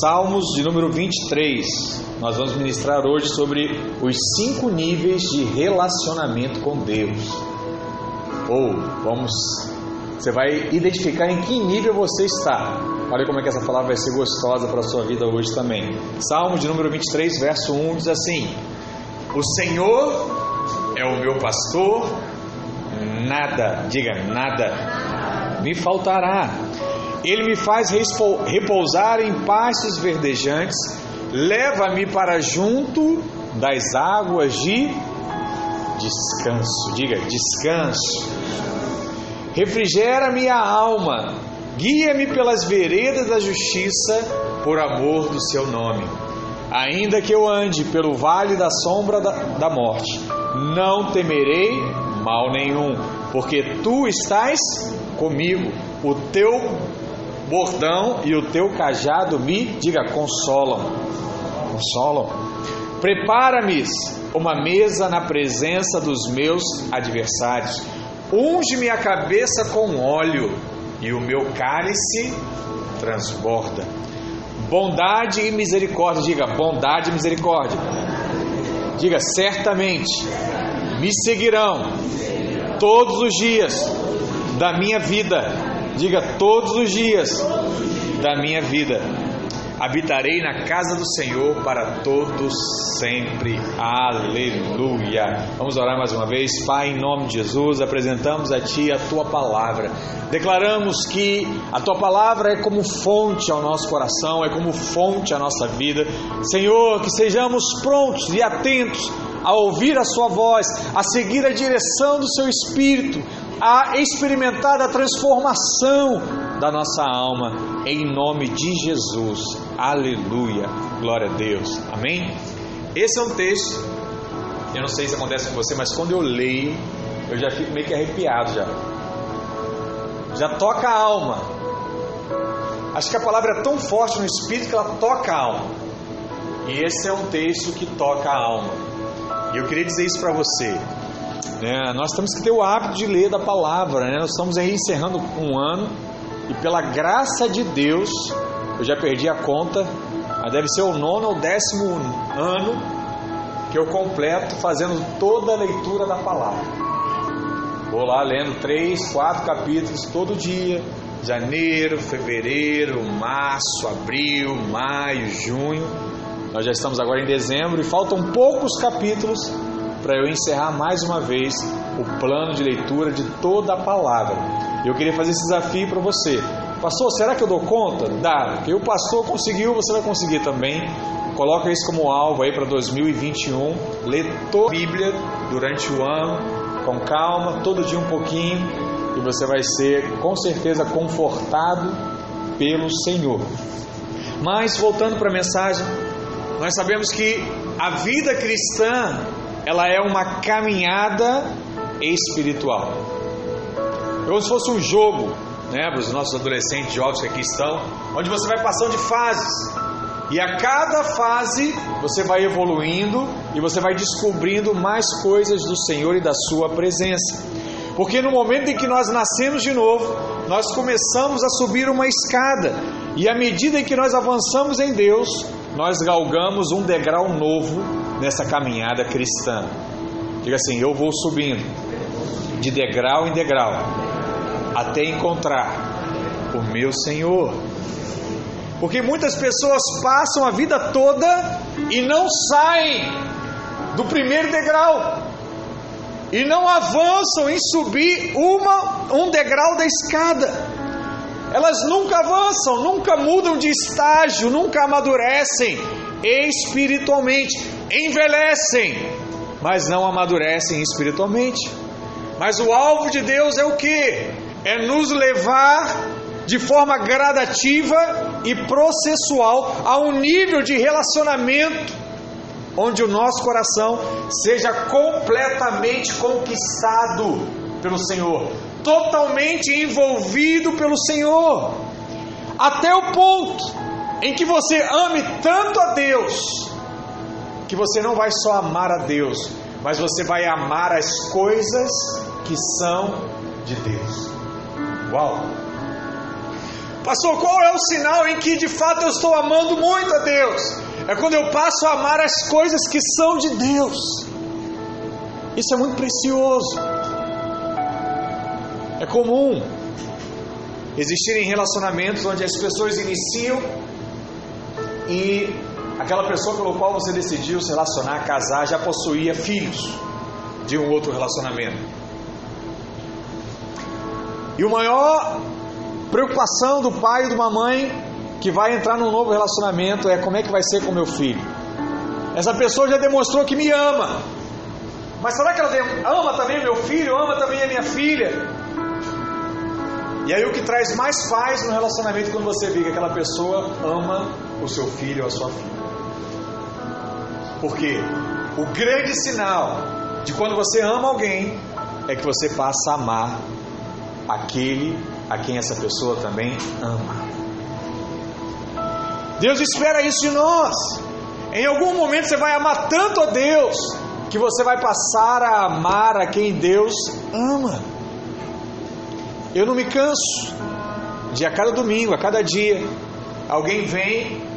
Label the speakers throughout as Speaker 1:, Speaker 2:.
Speaker 1: Salmos de número 23. Nós vamos ministrar hoje sobre os cinco níveis de relacionamento com Deus. Ou vamos, você vai identificar em que nível você está. Olha como é que essa palavra vai ser gostosa para a sua vida hoje também. Salmos de número 23, verso 1 diz assim: O Senhor é o meu pastor, nada, diga nada, me faltará. Ele me faz repousar em pastos verdejantes, leva-me para junto das águas de descanso. Diga, descanso. Refrigera minha alma, guia-me pelas veredas da justiça, por amor do seu nome. Ainda que eu ande pelo vale da sombra da, da morte, não temerei mal nenhum, porque tu estás comigo. O teu bordão e o teu cajado me, diga, consolam. Consolam. Prepara-me uma mesa na presença dos meus adversários. Unge-me a cabeça com óleo e o meu cálice transborda. Bondade e misericórdia, diga, bondade e misericórdia. Diga, certamente me seguirão todos os dias da minha vida Diga todos os dias da minha vida. Habitarei na casa do Senhor para todos sempre. Aleluia. Vamos orar mais uma vez. Pai, em nome de Jesus, apresentamos a Ti a Tua palavra. Declaramos que a Tua palavra é como fonte ao nosso coração, é como fonte à nossa vida. Senhor, que sejamos prontos e atentos a ouvir a Sua voz, a seguir a direção do Seu Espírito a experimentar a transformação da nossa alma, em nome de Jesus. Aleluia. Glória a Deus. Amém? Esse é um texto, eu não sei se acontece com você, mas quando eu leio, eu já fico meio que arrepiado já. Já toca a alma. Acho que a palavra é tão forte no espírito que ela toca a alma. E esse é um texto que toca a alma. E eu queria dizer isso para você. Né? Nós temos que ter o hábito de ler da palavra. Né? Nós estamos aí encerrando um ano e pela graça de Deus, eu já perdi a conta, mas deve ser o nono ou décimo ano que eu completo fazendo toda a leitura da palavra. Vou lá lendo três, quatro capítulos todo dia. Janeiro, fevereiro, março, abril, maio, junho. Nós já estamos agora em dezembro e faltam poucos capítulos para eu encerrar mais uma vez o plano de leitura de toda a palavra. Eu queria fazer esse desafio para você. Pastor, será que eu dou conta? Dá, porque o pastor conseguiu, você vai conseguir também. Coloca isso como alvo aí para 2021. Lê toda a Bíblia durante o ano, com calma, todo dia um pouquinho, e você vai ser com certeza confortado pelo Senhor. Mas voltando para a mensagem, nós sabemos que a vida cristã ela é uma caminhada espiritual. É como se fosse um jogo, né, para os nossos adolescentes jovens que aqui estão, onde você vai passando de fases. E a cada fase você vai evoluindo e você vai descobrindo mais coisas do Senhor e da Sua presença. Porque no momento em que nós nascemos de novo, nós começamos a subir uma escada, e à medida em que nós avançamos em Deus, nós galgamos um degrau novo nessa caminhada cristã. Diga assim: eu vou subindo de degrau em degrau até encontrar o meu Senhor. Porque muitas pessoas passam a vida toda e não saem do primeiro degrau e não avançam em subir uma, um degrau da escada. Elas nunca avançam, nunca mudam de estágio, nunca amadurecem espiritualmente, envelhecem, mas não amadurecem espiritualmente. Mas o alvo de Deus é o que? É nos levar de forma gradativa e processual a um nível de relacionamento onde o nosso coração seja completamente conquistado pelo Senhor, totalmente envolvido pelo Senhor, até o ponto em que você ame tanto a Deus, que você não vai só amar a Deus, mas você vai amar as coisas que são de Deus. Uau! Pastor, qual é o sinal em que de fato eu estou amando muito a Deus? É quando eu passo a amar as coisas que são de Deus. Isso é muito precioso. É comum existirem relacionamentos onde as pessoas iniciam e aquela pessoa pelo qual você decidiu se relacionar, casar, já possuía filhos de um outro relacionamento. E o maior preocupação do pai e de uma mãe que vai entrar num novo relacionamento é como é que vai ser com meu filho. Essa pessoa já demonstrou que me ama. Mas será que ela ama também meu filho? Ama também a minha filha? E aí o que traz mais paz no relacionamento quando você vê que aquela pessoa ama o seu filho ou a sua filha. Porque o grande sinal de quando você ama alguém é que você passa a amar aquele a quem essa pessoa também ama. Deus espera isso de nós. Em algum momento você vai amar tanto a Deus que você vai passar a amar a quem Deus ama. Eu não me canso de a cada domingo, a cada dia, alguém vem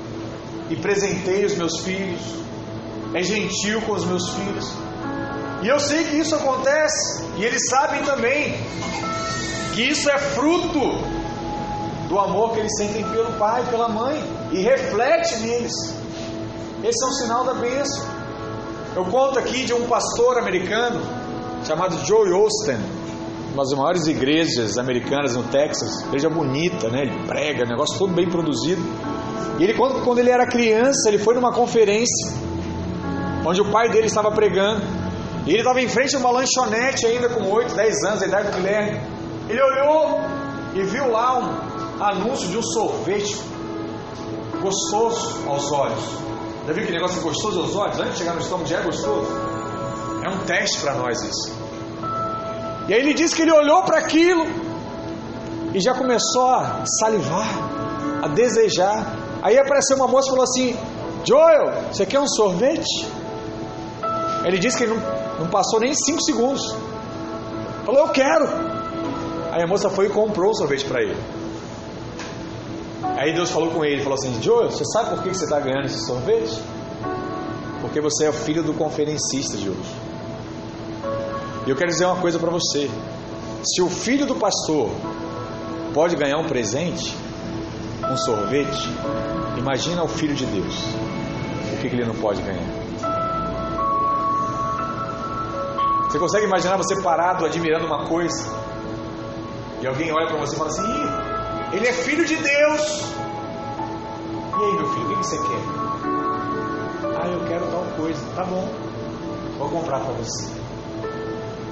Speaker 1: e presenteia os meus filhos, é gentil com os meus filhos. E eu sei que isso acontece, e eles sabem também que isso é fruto do amor que eles sentem pelo pai, pela mãe, e reflete neles. Esse é um sinal da bênção. Eu conto aqui de um pastor americano chamado Joe Austin, uma das maiores igrejas americanas no Texas, igreja bonita, né? Ele prega, negócio todo bem produzido. E ele conta que quando ele era criança, ele foi numa conferência onde o pai dele estava pregando. E ele estava em frente a uma lanchonete ainda com 8, 10 anos, a idade do Guilherme. Ele olhou e viu lá um anúncio de um sorvete gostoso aos olhos. Já viu que negócio gostoso aos olhos? Antes de chegar no estômago já é gostoso. É um teste para nós isso. E aí ele disse que ele olhou para aquilo e já começou a salivar, a desejar. Aí apareceu uma moça e falou assim: Joel, você quer um sorvete? Ele disse que ele não, não passou nem cinco segundos. Falou, eu quero. Aí a moça foi e comprou o sorvete para ele. Aí Deus falou com ele, falou assim, Joel, você sabe por que você está ganhando esse sorvete? Porque você é filho do conferencista de hoje. E eu quero dizer uma coisa para você. Se o filho do pastor pode ganhar um presente, um sorvete, imagina o filho de Deus. O que, que ele não pode ganhar? Você consegue imaginar você parado admirando uma coisa e alguém olha para você e fala assim: ele é filho de Deus. E aí, meu filho, o que você quer? Ah, eu quero tal coisa. Tá bom, vou comprar para você.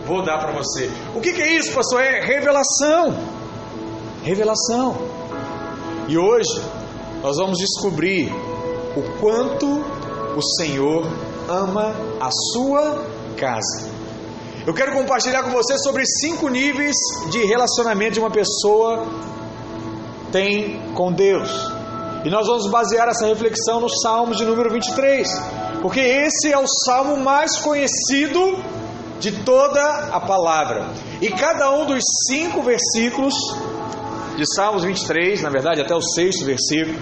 Speaker 1: Vou dar para você. O que, que é isso, pastor? É revelação. Revelação. E hoje nós vamos descobrir o quanto o Senhor ama a sua casa. Eu quero compartilhar com você sobre cinco níveis de relacionamento de uma pessoa tem com Deus. E nós vamos basear essa reflexão no Salmo de número 23, porque esse é o salmo mais conhecido de toda a palavra. E cada um dos cinco versículos de Salmos 23, na verdade, até o sexto versículo,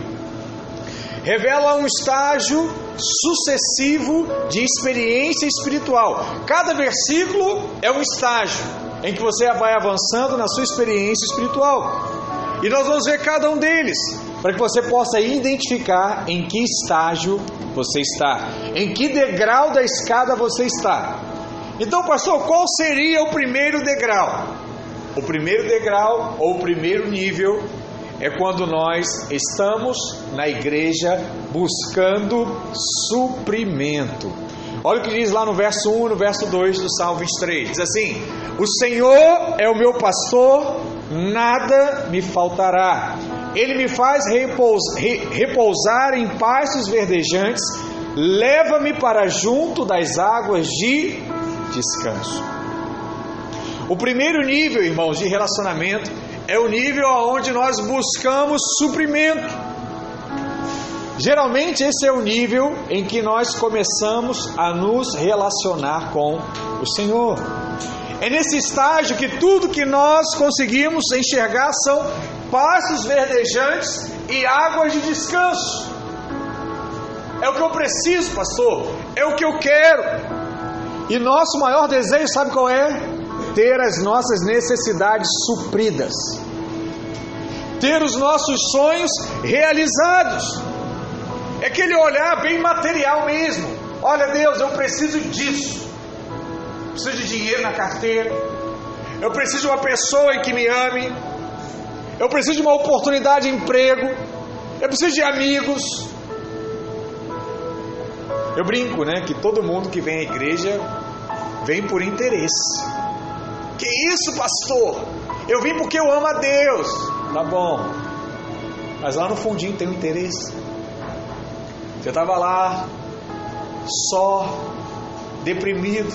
Speaker 1: revela um estágio sucessivo de experiência espiritual. Cada versículo é um estágio em que você vai avançando na sua experiência espiritual. E nós vamos ver cada um deles, para que você possa identificar em que estágio você está, em que degrau da escada você está. Então, pastor, qual seria o primeiro degrau? O primeiro degrau ou o primeiro nível é quando nós estamos na igreja buscando suprimento. Olha o que diz lá no verso 1 e no verso 2 do Salmo 23. Diz assim: O Senhor é o meu pastor, nada me faltará. Ele me faz repousar em pastos verdejantes, leva-me para junto das águas de descanso. O primeiro nível, irmãos, de relacionamento é o nível onde nós buscamos suprimento. Geralmente esse é o nível em que nós começamos a nos relacionar com o Senhor. É nesse estágio que tudo que nós conseguimos enxergar são pastos verdejantes e águas de descanso. É o que eu preciso, pastor. É o que eu quero. E nosso maior desejo, sabe qual é? Ter as nossas necessidades supridas. Ter os nossos sonhos realizados. É aquele olhar bem material mesmo. Olha, Deus, eu preciso disso. Preciso de dinheiro na carteira. Eu preciso de uma pessoa que me ame. Eu preciso de uma oportunidade de emprego. Eu preciso de amigos. Eu brinco, né? Que todo mundo que vem à igreja vem por interesse. Que isso, pastor? Eu vim porque eu amo a Deus. Tá bom. Mas lá no fundinho tem um interesse. Você estava lá, só, deprimido.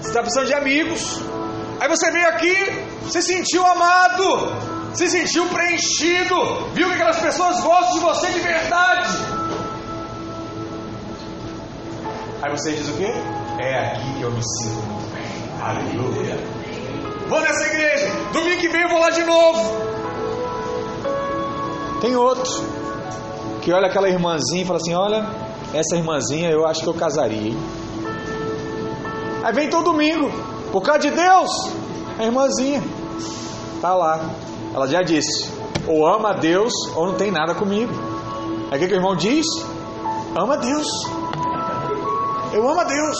Speaker 1: Você está precisando de amigos. Aí você veio aqui, se sentiu amado, se sentiu preenchido, viu que aquelas pessoas gostam de você de verdade. Aí você diz o quê? É aqui que eu me sinto muito bem. Aleluia. Vou nessa igreja. Domingo que vem eu vou lá de novo. Tem outro que olha aquela irmãzinha e fala assim: Olha, essa irmãzinha eu acho que eu casaria. Hein? Aí vem todo domingo, por causa de Deus, a irmãzinha tá lá. Ela já disse: ou ama a Deus ou não tem nada comigo. Aí o que, que o irmão diz? Ama a Deus. Eu amo a Deus.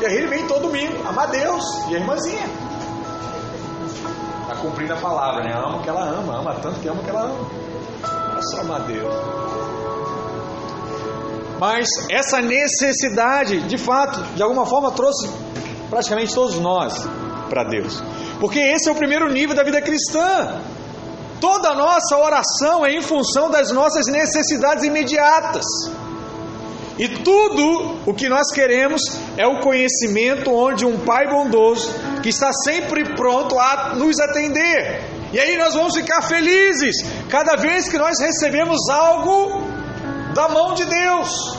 Speaker 1: E aí ele vem todo domingo, ama a Deus. E a irmãzinha. Está cumprindo a palavra, né? Ama o que ela ama, ama tanto que ama o que ela ama. É só amar a Deus. Mas essa necessidade, de fato, de alguma forma trouxe praticamente todos nós para Deus. Porque esse é o primeiro nível da vida cristã. Toda a nossa oração é em função das nossas necessidades imediatas. E tudo o que nós queremos é o conhecimento onde um Pai bondoso que está sempre pronto a nos atender. E aí nós vamos ficar felizes cada vez que nós recebemos algo da mão de Deus.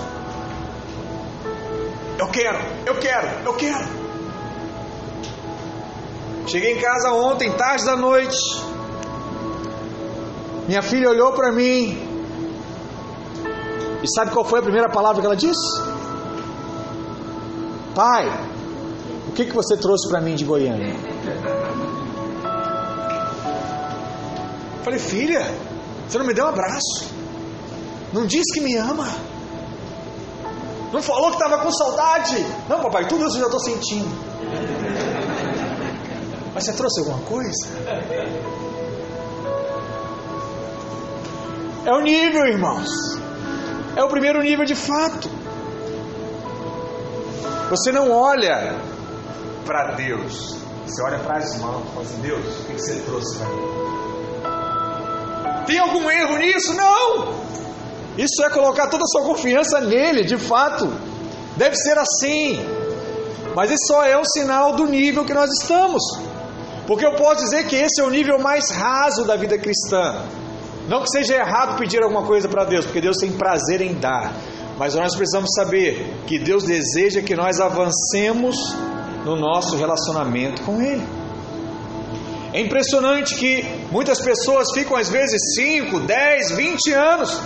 Speaker 1: Eu quero, eu quero, eu quero. Cheguei em casa ontem, tarde da noite. Minha filha olhou para mim e sabe qual foi a primeira palavra que ela disse? Pai, o que, que você trouxe para mim de Goiânia? Falei, filha, você não me deu um abraço. Não disse que me ama. Não falou que estava com saudade. Não, papai, tudo isso eu já estou sentindo. Mas você trouxe alguma coisa? É o nível, irmãos. É o primeiro nível de fato. Você não olha para Deus, você olha para as mãos e fala assim: Deus, o que você trouxe para mim? Tem algum erro nisso? Não! Isso é colocar toda a sua confiança nele, de fato. Deve ser assim. Mas isso só é um sinal do nível que nós estamos. Porque eu posso dizer que esse é o nível mais raso da vida cristã. Não que seja errado pedir alguma coisa para Deus, porque Deus tem prazer em dar. Mas nós precisamos saber que Deus deseja que nós avancemos no nosso relacionamento com Ele. É impressionante que muitas pessoas ficam às vezes 5, 10, 20 anos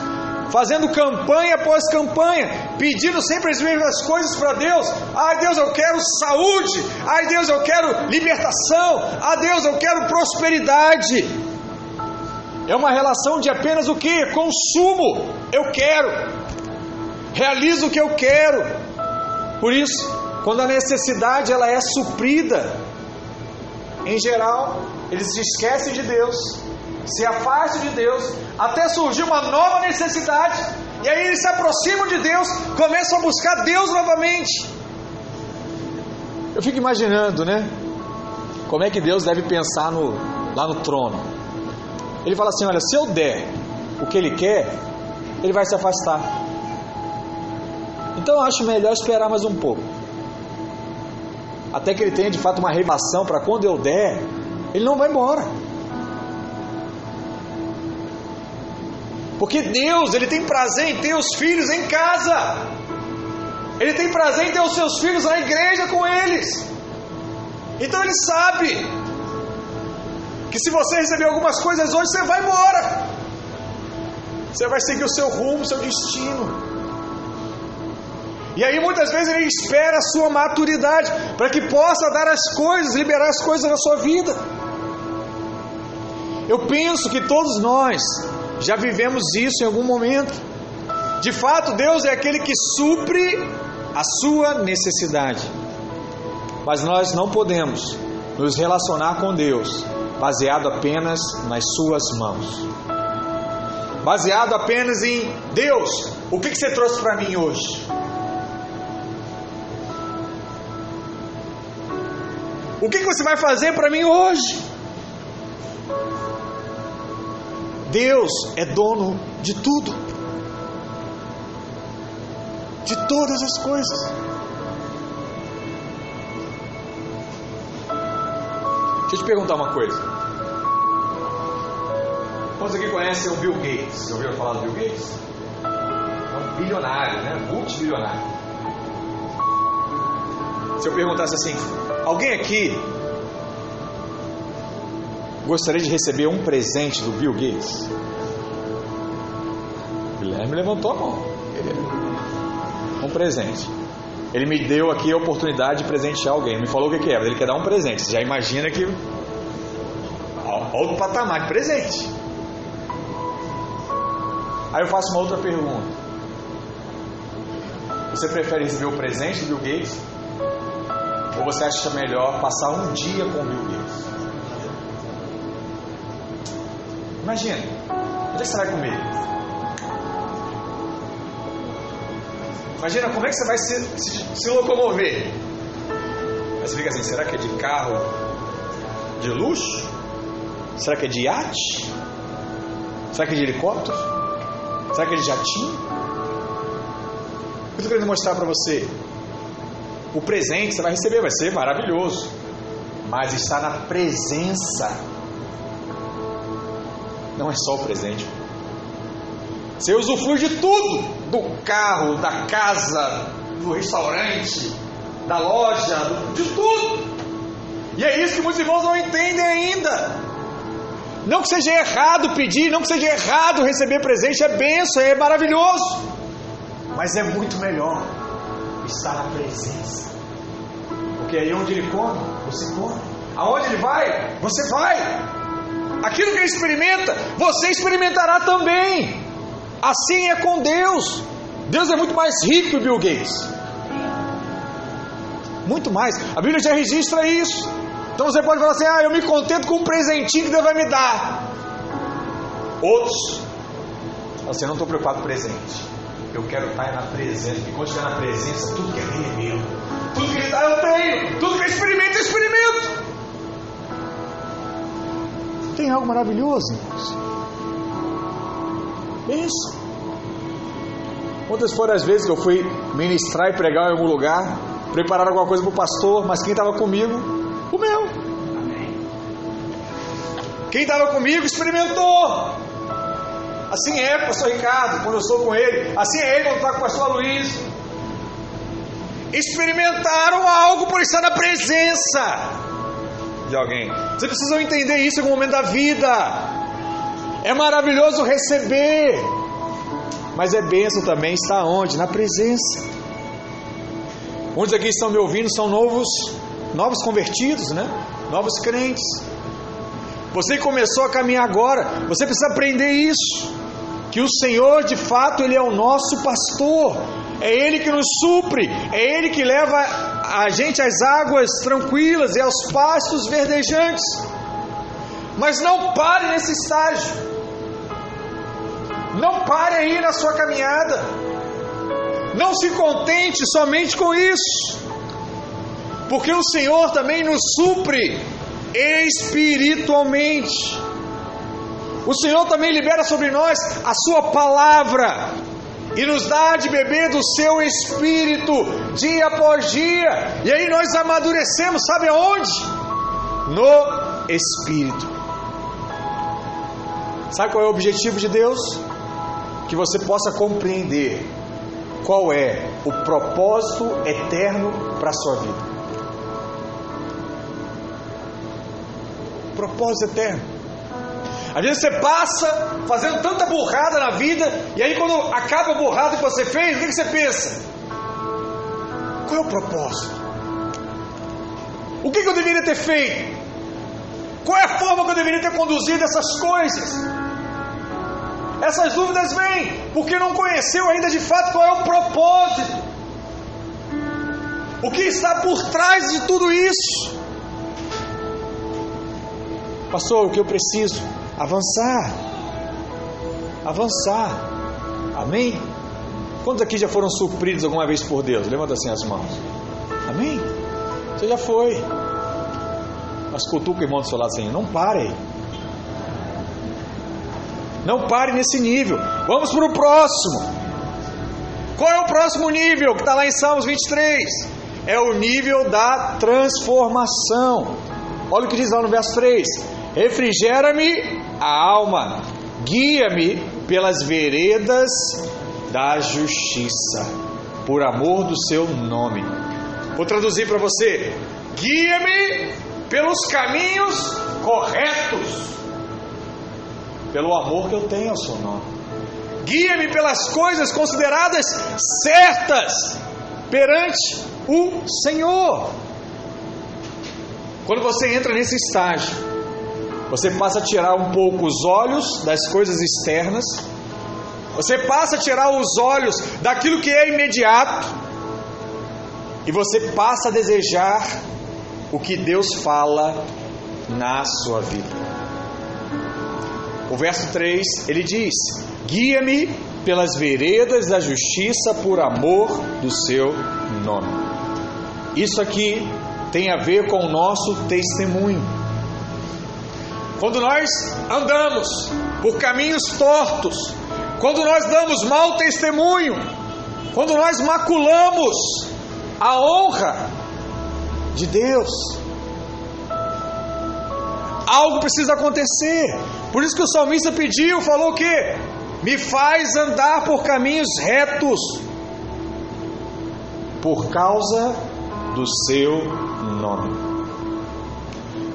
Speaker 1: fazendo campanha após campanha, pedindo sempre as mesmas coisas para Deus. Ai Deus, eu quero saúde. Ai Deus, eu quero libertação. Ai Deus, eu quero prosperidade. É uma relação de apenas o que? Consumo. Eu quero. Realizo o que eu quero. Por isso, quando a necessidade ela é suprida, em geral, eles se esquecem de Deus, se afastam de Deus, até surgir uma nova necessidade, e aí eles se aproximam de Deus, começam a buscar Deus novamente. Eu fico imaginando, né? Como é que Deus deve pensar no, lá no trono. Ele fala assim: olha, se eu der o que ele quer, ele vai se afastar. Então eu acho melhor esperar mais um pouco. Até que ele tenha de fato uma revelação para quando eu der, ele não vai embora. Porque Deus, Ele tem prazer em ter os filhos em casa. Ele tem prazer em ter os seus filhos na igreja com eles. Então Ele sabe. Que se você receber algumas coisas hoje, você vai embora. Você vai seguir o seu rumo, o seu destino. E aí muitas vezes ele espera a sua maturidade para que possa dar as coisas, liberar as coisas na sua vida. Eu penso que todos nós já vivemos isso em algum momento. De fato, Deus é aquele que supre a sua necessidade. Mas nós não podemos nos relacionar com Deus baseado apenas nas suas mãos. Baseado apenas em Deus, o que, que você trouxe para mim hoje? O que, que você vai fazer para mim hoje? Deus é dono de tudo, de todas as coisas. Deixa eu te perguntar uma coisa. Quantos aqui conhecem o Bill Gates? Já ouviram falar do Bill Gates? É um bilionário, né? Multibilionário. Se eu perguntasse assim, alguém aqui gostaria de receber um presente do Bill Gates? Guilherme levantou a mão. Um presente. Ele me deu aqui a oportunidade de presentear alguém. Ele me falou o que, é, mas ele quer dar um presente. Você já imagina que. Olha o patamar de presente. Aí eu faço uma outra pergunta. Você prefere receber o presente do Bill Gates? Ou você acha melhor passar um dia com o Bill Gates? Imagina, onde é que você vai comer? Imagina como é que você vai se, se, se locomover. Aí você fica assim, será que é de carro de luxo? Será que é de iate? Será que é de helicóptero? Será que é de jatinho? Eu estou querendo mostrar para você? O presente que você vai receber vai ser maravilhoso, mas está na presença. Não é só o presente. Você usufrui de tudo: do carro, da casa, do restaurante, da loja, de tudo. E é isso que muitos irmãos não entendem ainda. Não que seja errado pedir, não que seja errado receber presente, é benção, é maravilhoso. Mas é muito melhor estar na presença. Porque aí onde ele come, você come. Aonde ele vai, você vai. Aquilo que ele experimenta, você experimentará também. Assim é com Deus. Deus é muito mais rico que o Bill Gates. Muito mais. A Bíblia já registra isso. Então você pode falar assim: ah, eu me contento com um presentinho que Deus vai me dar. Outros, assim, não estou preocupado com presente. Eu quero estar na presença. E quando estiver na presença, tudo que é dele é meu. Tudo que ele dá, eu tenho. Tudo que eu experimento, eu experimento. Tem algo maravilhoso, irmãos. Isso. Quantas foram as vezes que eu fui ministrar e pregar em algum lugar, preparar alguma coisa para o pastor, mas quem estava comigo, comeu. Quem estava comigo experimentou. Assim é o pastor Ricardo, quando eu estou com ele. Assim é ele quando está com o pastor Luiz. Experimentaram algo por estar na presença de alguém. Vocês precisam entender isso em algum momento da vida. É maravilhoso receber, mas é benção também estar onde? Na presença. Muitos aqui estão me ouvindo são novos, novos convertidos, né? Novos crentes. Você começou a caminhar agora, você precisa aprender isso. Que o Senhor, de fato, Ele é o nosso pastor. É Ele que nos supre, é Ele que leva a gente às águas tranquilas e aos pastos verdejantes. Mas não pare nesse estágio. Não pare aí na sua caminhada. Não se contente somente com isso. Porque o Senhor também nos supre espiritualmente. O Senhor também libera sobre nós a Sua palavra e nos dá de beber do Seu Espírito dia após dia. E aí nós amadurecemos, sabe aonde? No Espírito. Sabe qual é o objetivo de Deus? Que você possa compreender qual é o propósito eterno para a sua vida. propósito eterno. Às vezes você passa fazendo tanta burrada na vida, e aí quando acaba a burrada que você fez, o que você pensa? Qual é o propósito? O que eu deveria ter feito? Qual é a forma que eu deveria ter conduzido essas coisas? Essas dúvidas vêm porque não conheceu ainda de fato qual é o propósito. O que está por trás de tudo isso? Pastor, o que eu preciso? Avançar. Avançar. Amém? Quantos aqui já foram supridos alguma vez por Deus? Levanta assim as mãos. Amém? Você já foi. Mas cutuca o irmão do seu lado assim, não pare. Não pare nesse nível. Vamos para o próximo. Qual é o próximo nível que está lá em Salmos 23? É o nível da transformação. Olha o que diz lá no verso 3: Refrigera-me a alma, guia-me pelas veredas da justiça, por amor do seu nome. Vou traduzir para você: guia-me pelos caminhos corretos, pelo amor que eu tenho ao seu nome. Guia-me pelas coisas consideradas certas perante o Senhor. Quando você entra nesse estágio, você passa a tirar um pouco os olhos das coisas externas, você passa a tirar os olhos daquilo que é imediato, e você passa a desejar o que Deus fala na sua vida. O verso 3 ele diz: Guia-me pelas veredas da justiça por amor do seu nome. Isso aqui tem a ver com o nosso testemunho. Quando nós andamos por caminhos tortos, quando nós damos mau testemunho, quando nós maculamos a honra de Deus, algo precisa acontecer. Por isso que o salmista pediu, falou o quê? Me faz andar por caminhos retos, por causa do seu nome.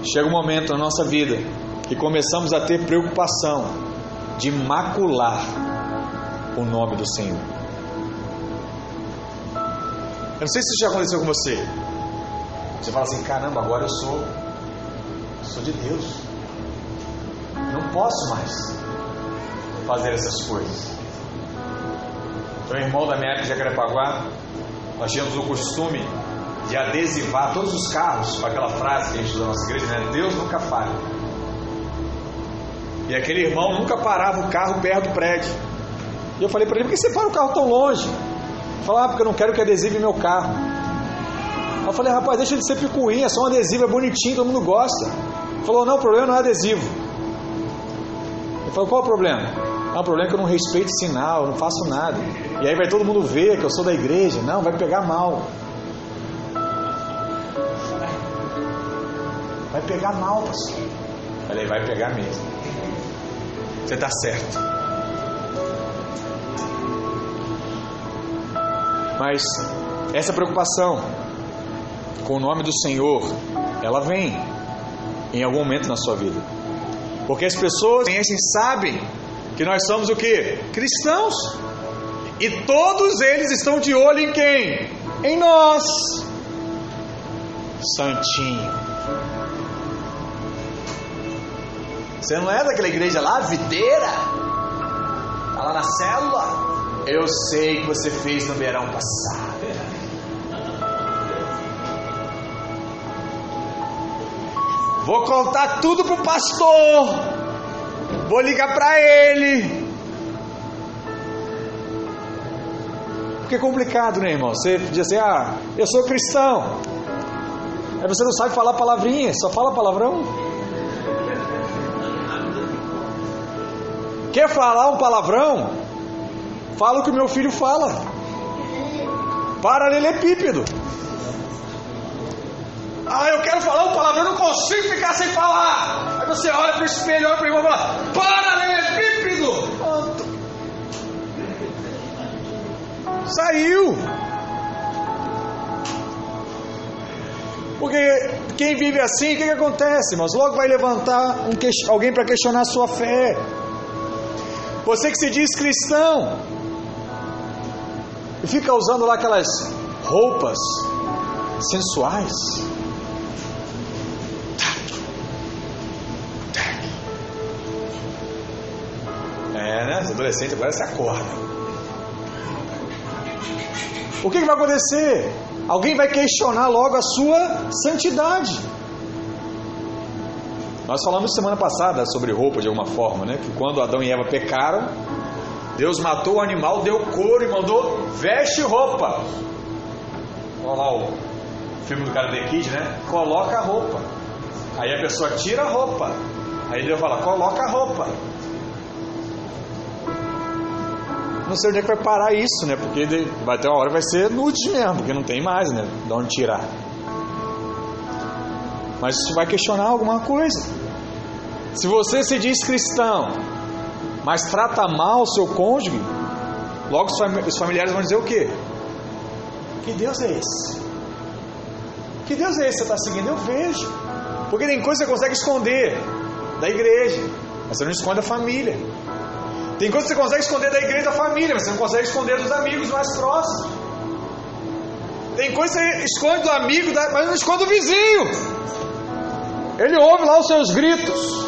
Speaker 1: Chega um momento na nossa vida que começamos a ter preocupação de macular o nome do Senhor. Eu não sei se isso já aconteceu com você. Você fala assim: caramba, agora eu sou, sou de Deus. Posso mais fazer essas coisas. Então, irmão da minha época de Jacarepaguá, nós tínhamos o costume de adesivar todos os carros com aquela frase que a gente usa na nossa igreja, né? Deus nunca falha. E aquele irmão nunca parava o carro perto do prédio. E eu falei para ele, por que você para o carro tão longe? Ele falou, ah, porque eu não quero que adesive meu carro. Eu falei, rapaz, deixa de ser picuinha, é só um adesivo, é bonitinho, todo mundo gosta. Ele falou, não, o problema não é adesivo. Ele falou, qual o problema? Ah, o problema é que eu não respeito sinal, eu não faço nada. E aí vai todo mundo ver que eu sou da igreja. Não, vai pegar mal. Vai pegar mal, pastor. Falei, vai pegar mesmo. Você está certo. Mas essa preocupação com o nome do Senhor, ela vem em algum momento na sua vida. Porque as pessoas conhecem, sabem que nós somos o que? Cristãos. E todos eles estão de olho em quem? Em nós. Santinho. Você não é daquela igreja lá, videira? Tá lá na célula? Eu sei que você fez no verão passado. Vou contar tudo pro pastor. Vou ligar para ele. Porque é complicado, né, irmão? Você diz assim: ah, eu sou cristão. Aí você não sabe falar palavrinha, só fala palavrão. Quer falar um palavrão? Fala o que meu filho fala. Paralelepípedo. Ah, eu quero falar um palavrão, eu não consigo ficar sem falar. Aí você olha para o espelho, olha para o irmão e fala: Paralelepípedo. Saiu. Porque quem vive assim, o que, que acontece, irmãos? Logo vai levantar um que... alguém para questionar a sua fé. Você que se diz cristão e fica usando lá aquelas roupas sensuais. Os adolescentes agora se acorda. O que, que vai acontecer? Alguém vai questionar logo a sua santidade. Nós falamos semana passada sobre roupa de alguma forma, né? Que quando Adão e Eva pecaram, Deus matou o animal, deu couro e mandou veste roupa. Olha lá o filme do cara The Kid, né? Coloca a roupa. Aí a pessoa tira a roupa. Aí Deus fala, coloca a roupa. Não sei onde é que vai parar isso, né? Porque vai ter uma hora vai ser nude mesmo, porque não tem mais, né? De onde tirar. Mas isso vai questionar alguma coisa. Se você se diz cristão, mas trata mal o seu cônjuge, logo os familiares vão dizer o quê? Que Deus é esse? Que Deus é esse que você está seguindo? Eu vejo. Porque tem coisa que você consegue esconder da igreja, mas você não esconde a família. Tem coisa que você consegue esconder da igreja da família, mas você não consegue esconder dos amigos mais próximos. Tem coisa que você esconde do amigo, mas não esconde do vizinho. Ele ouve lá os seus gritos.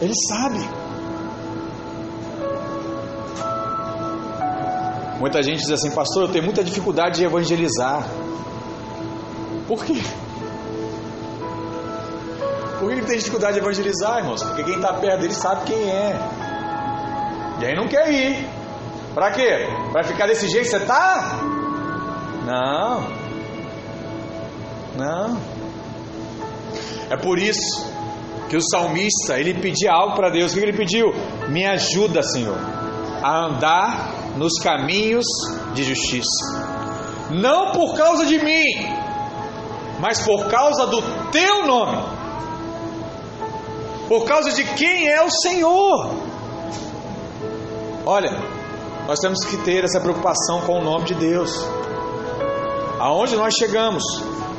Speaker 1: Ele sabe. Muita gente diz assim, pastor, eu tenho muita dificuldade de evangelizar. Por quê? Por que ele tem dificuldade de evangelizar, irmãos? Porque quem está perto dele sabe quem é. E aí não quer ir. Para quê? Para ficar desse jeito que você está? Não. Não. É por isso que o salmista ele pedia algo para Deus. O que ele pediu? Me ajuda, Senhor, a andar nos caminhos de justiça. Não por causa de mim, mas por causa do teu nome por causa de quem é o Senhor. Olha, nós temos que ter essa preocupação com o nome de Deus. Aonde nós chegamos,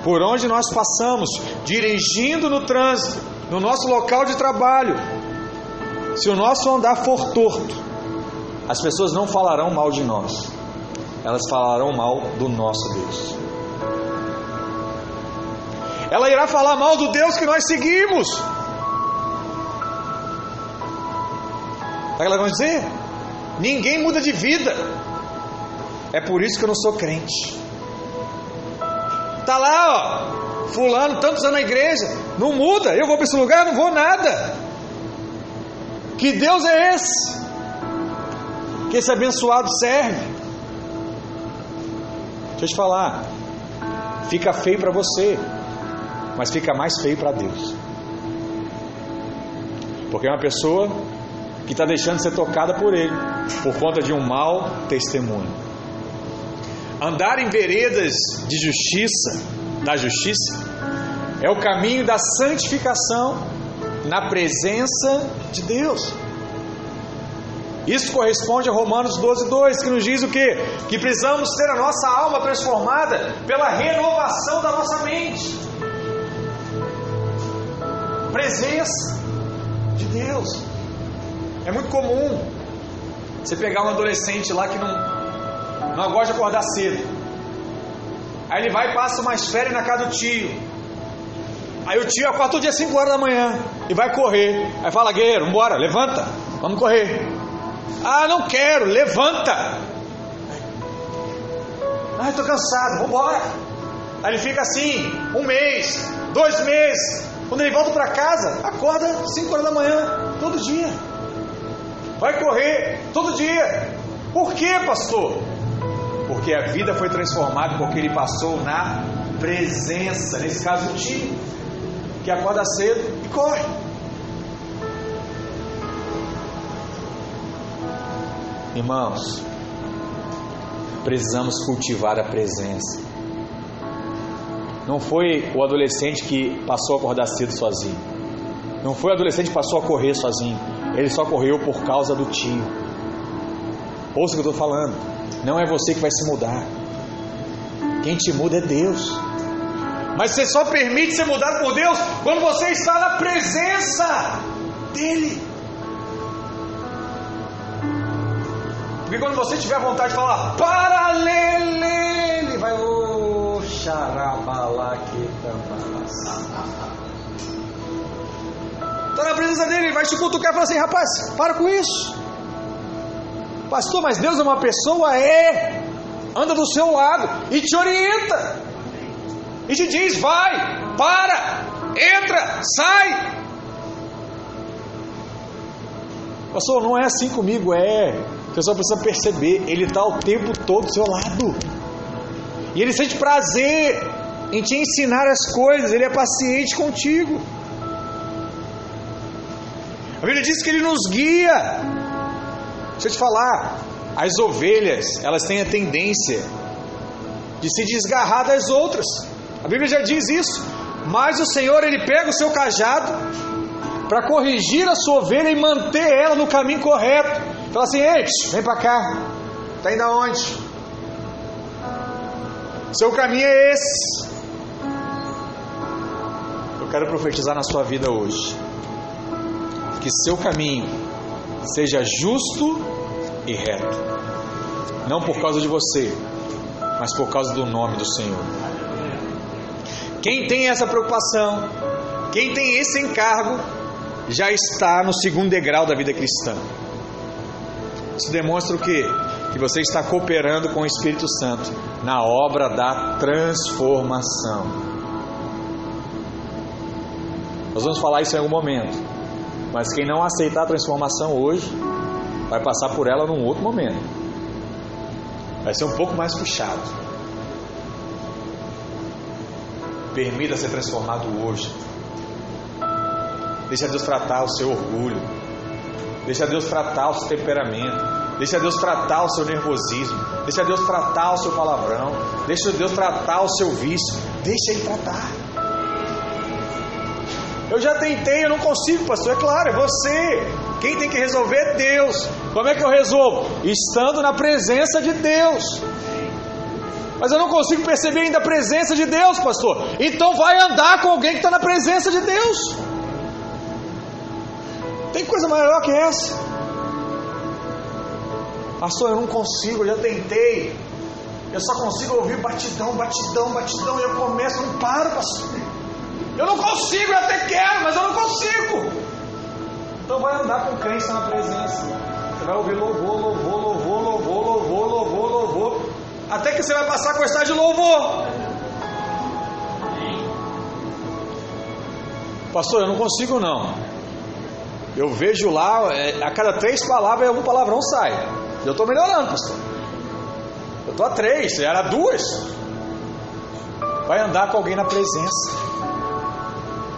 Speaker 1: por onde nós passamos, dirigindo no trânsito, no nosso local de trabalho, se o nosso andar for torto, as pessoas não falarão mal de nós, elas falarão mal do nosso Deus. Ela irá falar mal do Deus que nós seguimos. Sabe o que ela vai dizer? Ninguém muda de vida. É por isso que eu não sou crente. Tá lá, ó, fulano, tantos anos na igreja, não muda. Eu vou para esse lugar, não vou nada. Que Deus é esse? Que esse abençoado serve? Deixa eu te falar. Fica feio para você, mas fica mais feio para Deus. Porque uma pessoa que está deixando de ser tocada por ele, por conta de um mau testemunho. Andar em veredas de justiça, da justiça, é o caminho da santificação na presença de Deus. Isso corresponde a Romanos 12, 2, que nos diz o que? Que precisamos ter a nossa alma transformada pela renovação da nossa mente. Presença de Deus. É muito comum você pegar um adolescente lá que não, não gosta de acordar cedo. Aí ele vai e passa umas férias na casa do tio. Aí o tio acorda todo dia 5 horas da manhã e vai correr. Aí fala, guerreiro, vambora, levanta, vamos correr. Ah, não quero, levanta. Ah, estou cansado, vambora. Aí ele fica assim, um mês, dois meses. Quando ele volta para casa, acorda 5 horas da manhã, todo dia vai correr todo dia. Por quê, pastor? Porque a vida foi transformada porque ele passou na presença, nesse caso o tio, que acorda cedo e corre. Irmãos, precisamos cultivar a presença. Não foi o adolescente que passou a acordar cedo sozinho. Não foi o adolescente que passou a correr sozinho. Ele só correu por causa do tio. Ouça o que eu estou falando. Não é você que vai se mudar. Quem te muda é Deus. Mas você só permite ser mudado por Deus quando você está na presença dEle. Porque quando você tiver vontade de falar paralelo, ele vai ô oh, Está na presença dele, ele vai te cutucar e falar assim, rapaz, para com isso. Pastor, mas Deus é uma pessoa? É. Anda do seu lado e te orienta. E te diz, vai, para, entra, sai. Pastor, não é assim comigo, é. Você só precisa perceber, Ele está o tempo todo do seu lado. E Ele sente prazer em te ensinar as coisas, Ele é paciente contigo. A Bíblia diz que Ele nos guia. Deixa eu te falar, as ovelhas, elas têm a tendência de se desgarrar das outras. A Bíblia já diz isso. Mas o Senhor, Ele pega o seu cajado para corrigir a sua ovelha e manter ela no caminho correto. Fala assim, ei, vem para cá. Está indo aonde? Seu caminho é esse. Eu quero profetizar na sua vida hoje. Que seu caminho seja justo e reto. Não por causa de você, mas por causa do nome do Senhor. Quem tem essa preocupação, quem tem esse encargo, já está no segundo degrau da vida cristã. Isso demonstra o quê? Que você está cooperando com o Espírito Santo na obra da transformação. Nós vamos falar isso em algum momento. Mas quem não aceitar a transformação hoje, vai passar por ela num outro momento. Vai ser um pouco mais puxado. Permita ser transformado hoje. Deixa Deus tratar o seu orgulho. Deixa Deus tratar o seu temperamento. Deixa Deus tratar o seu nervosismo. Deixa Deus tratar o seu palavrão. Deixa Deus tratar o seu vício. Deixa Ele tratar. Eu já tentei, eu não consigo, pastor. É claro, é você. Quem tem que resolver é Deus. Como é que eu resolvo? Estando na presença de Deus. Mas eu não consigo perceber ainda a presença de Deus, pastor. Então vai andar com alguém que está na presença de Deus. Tem coisa maior que essa? Pastor, eu não consigo, eu já tentei. Eu só consigo ouvir batidão, batidão, batidão. E eu começo, não paro, pastor. Eu não consigo, eu até quero, mas eu não consigo. Então vai andar com crença na presença. Você vai ouvir louvor, louvor, louvor, louvor, louvor, louvor, louvor. Até que você vai passar a gostar de louvor. Pastor, eu não consigo não. Eu vejo lá, é, a cada três palavras, algum palavrão sai. Eu estou melhorando, pastor. Eu estou a três, era duas. Vai andar com alguém na presença.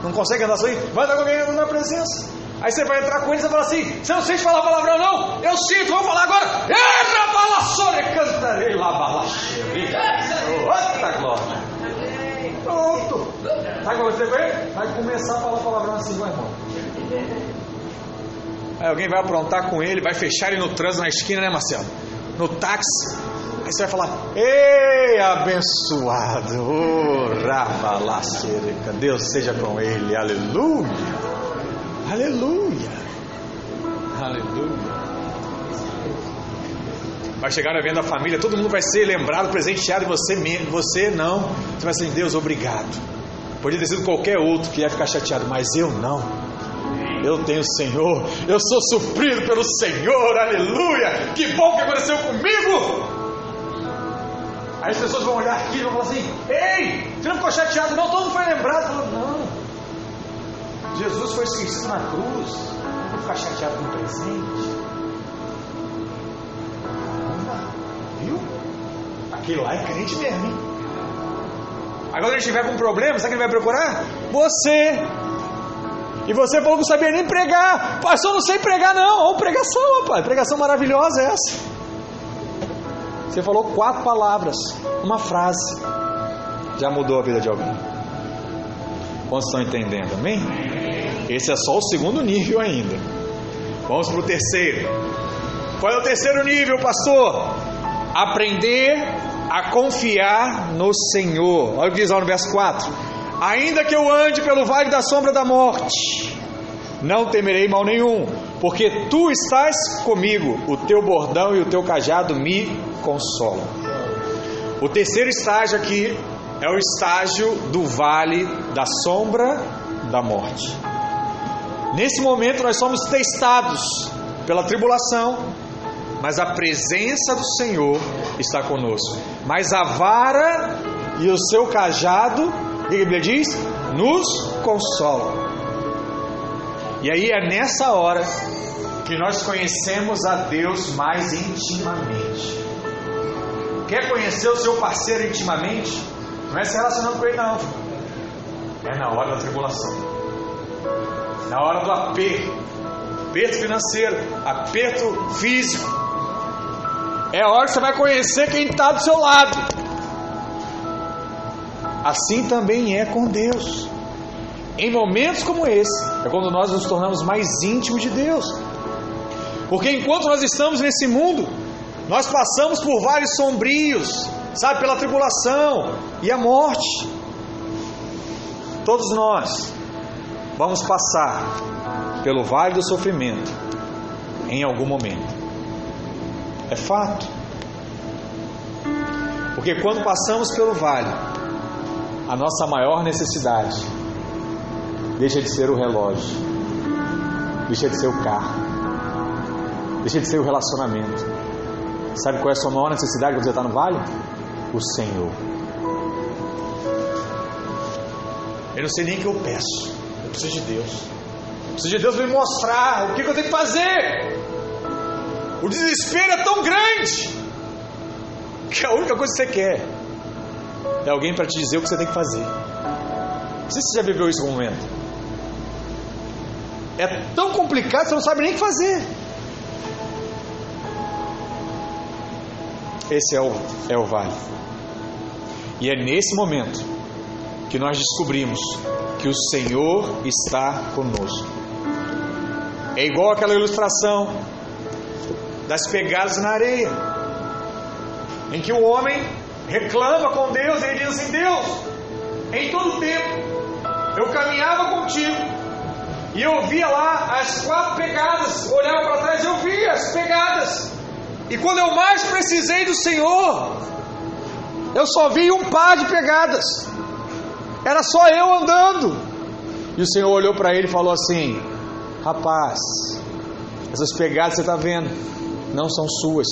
Speaker 1: Não consegue andar sozinho? Vai com alguém na presença. Aí você vai entrar com ele e fala assim: Você não sente falar palavrão, não? Eu sinto, vou falar agora. Erra balassore, cantarei lá balaxere. Outra glória. Pronto. Sabe como você vai? Vai começar a falar palavrão assim, meu irmão. Aí alguém vai aprontar com ele, vai fechar ele no trânsito na esquina, né, Marcelo? No táxi. Aí você vai falar: Ei, abençoado, oh, Rabalacereca, Deus seja com ele, aleluia, aleluia, aleluia. Vai chegar no evento da família, todo mundo vai ser lembrado, presenteado, e você, você não. Você vai ser, Deus, obrigado. Podia ter sido qualquer outro que ia ficar chateado, mas eu não. Eu tenho o Senhor, eu sou suprido pelo Senhor, aleluia! Que bom que aconteceu comigo! Aí as pessoas vão olhar aqui e vão falar assim: Ei, você não ficou chateado, não? Todo mundo foi lembrado. Não, Jesus foi esquecido na cruz, não ficar chateado com o presente. Viu? Aquele lá é crente mesmo, hein? Agora, quando ele estiver com problema, sabe quem vai procurar? Você. E você falou que não sabia nem pregar. Pastor, não sei pregar, não. Olha pregação, rapaz. Pregação maravilhosa é essa. Você falou quatro palavras, uma frase. Já mudou a vida de alguém. Quantos estão entendendo? Amém? Esse é só o segundo nível ainda. Vamos para o terceiro. Qual é o terceiro nível, pastor? Aprender a confiar no Senhor. Olha o que diz lá no verso 4: Ainda que eu ande pelo vale da sombra da morte, não temerei mal nenhum, porque tu estás comigo, o teu bordão e o teu cajado me consolam. O terceiro estágio aqui é o estágio do vale da sombra da morte. Nesse momento nós somos testados pela tribulação, mas a presença do Senhor está conosco. Mas a vara e o seu cajado, o que a Bíblia diz? Nos consolam. E aí é nessa hora que nós conhecemos a Deus mais intimamente. Quer conhecer o seu parceiro intimamente? Não é se relacionando com ele, não. É na hora da tribulação, na hora do aperto, aperto financeiro, aperto físico. É a hora que você vai conhecer quem está do seu lado. Assim também é com Deus. Em momentos como esse, é quando nós nos tornamos mais íntimos de Deus. Porque enquanto nós estamos nesse mundo, nós passamos por vários sombrios, sabe, pela tribulação e a morte. Todos nós vamos passar pelo vale do sofrimento em algum momento. É fato. Porque quando passamos pelo vale, a nossa maior necessidade deixa de ser o relógio, deixa de ser o carro, deixa de ser o relacionamento. Sabe qual é a sua maior necessidade quando você está no vale? O Senhor. Eu não sei nem o que eu peço. Eu preciso de Deus. Eu preciso de Deus me mostrar o que eu tenho que fazer. O desespero é tão grande que a única coisa que você quer é alguém para te dizer o que você tem que fazer. Não sei se você já viveu algum momento. É tão complicado você não sabe nem o que fazer. Esse é o, é o vale. E é nesse momento que nós descobrimos que o Senhor está conosco. É igual aquela ilustração das pegadas na areia, em que o homem reclama com Deus e ele diz assim: Deus, em todo tempo eu caminhava contigo e eu via lá as quatro pegadas, olhava para trás eu via as pegadas, e quando eu mais precisei do Senhor, eu só vi um par de pegadas, era só eu andando, e o Senhor olhou para ele e falou assim: Rapaz, essas pegadas você está vendo, não são suas,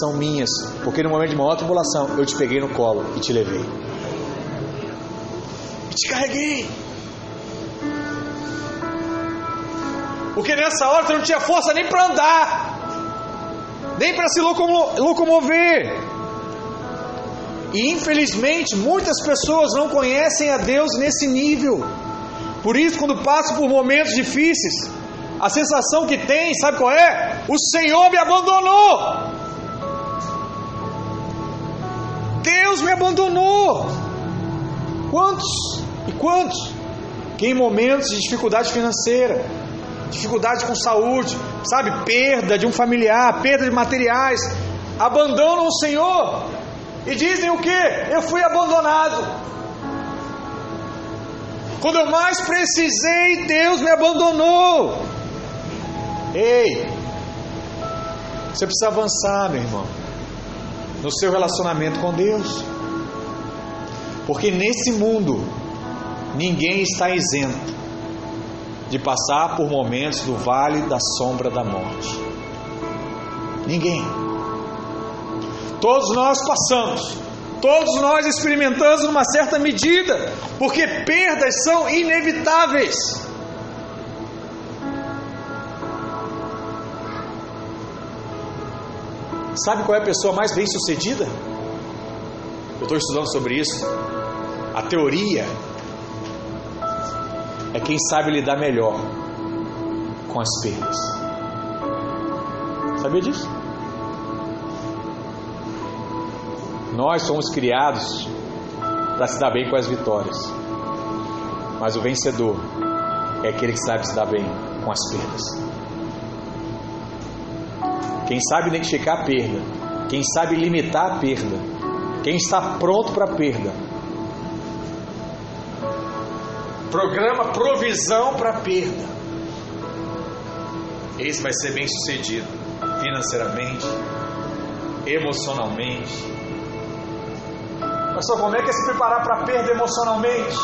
Speaker 1: são minhas, porque no momento de maior tribulação eu te peguei no colo e te levei. E te carreguei. Porque nessa hora você não tinha força nem para andar, nem para se locomover. E infelizmente muitas pessoas não conhecem a Deus nesse nível. Por isso, quando passam por momentos difíceis, a sensação que tem, sabe qual é? O Senhor me abandonou. Deus me abandonou. Quantos e quantos que em momentos de dificuldade financeira, dificuldade com saúde, sabe, perda de um familiar, perda de materiais, abandonam o Senhor e dizem o que? Eu fui abandonado. Quando eu mais precisei, Deus me abandonou. Ei, você precisa avançar, meu irmão, no seu relacionamento com Deus, porque nesse mundo ninguém está isento de passar por momentos do vale da sombra da morte. Ninguém. Todos nós passamos, todos nós experimentamos numa certa medida, porque perdas são inevitáveis. Sabe qual é a pessoa mais bem sucedida? Eu estou estudando sobre isso. A teoria é quem sabe lidar melhor com as perdas. Sabia disso? Nós somos criados para se dar bem com as vitórias, mas o vencedor é aquele que sabe se dar bem com as perdas. Quem sabe identificar a perda, quem sabe limitar a perda, quem está pronto para a perda. Programa provisão para perda. Esse vai ser bem sucedido financeiramente, emocionalmente. Só como é que é se preparar para perda emocionalmente?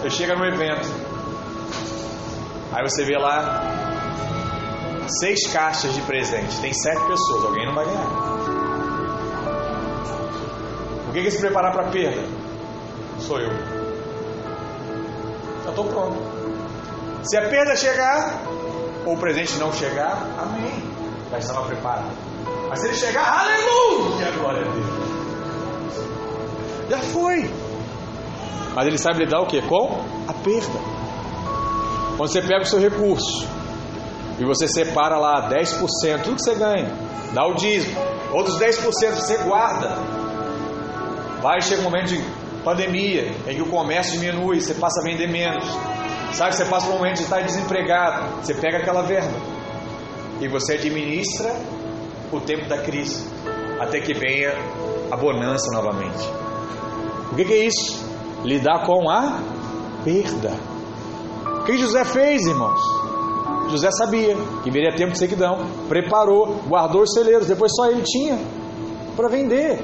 Speaker 1: Você chega no evento, aí você vê lá seis caixas de presente, tem sete pessoas, alguém não vai ganhar. O que é se preparar para perda? Sou eu. Estou pronto. Se a perda chegar, ou o presente não chegar, amém. Já estava preparado. Mas se ele chegar, aleluia! Glória a Deus. Já foi. Mas ele sabe lidar o que? Com a perda. Quando você pega o seu recurso e você separa lá 10%, tudo que você ganha, dá o dízimo, outros 10% você guarda. Vai chega um momento de pandemia em que o comércio diminui, você passa a vender menos. Sabe, você passa por um momento de estar desempregado, você pega aquela verba e você administra o tempo da crise até que venha a bonança novamente. O que, que é isso? Lidar com a perda. O que José fez, irmãos? José sabia que viria tempo de sequidão, preparou, guardou os celeiros, depois só ele tinha para vender.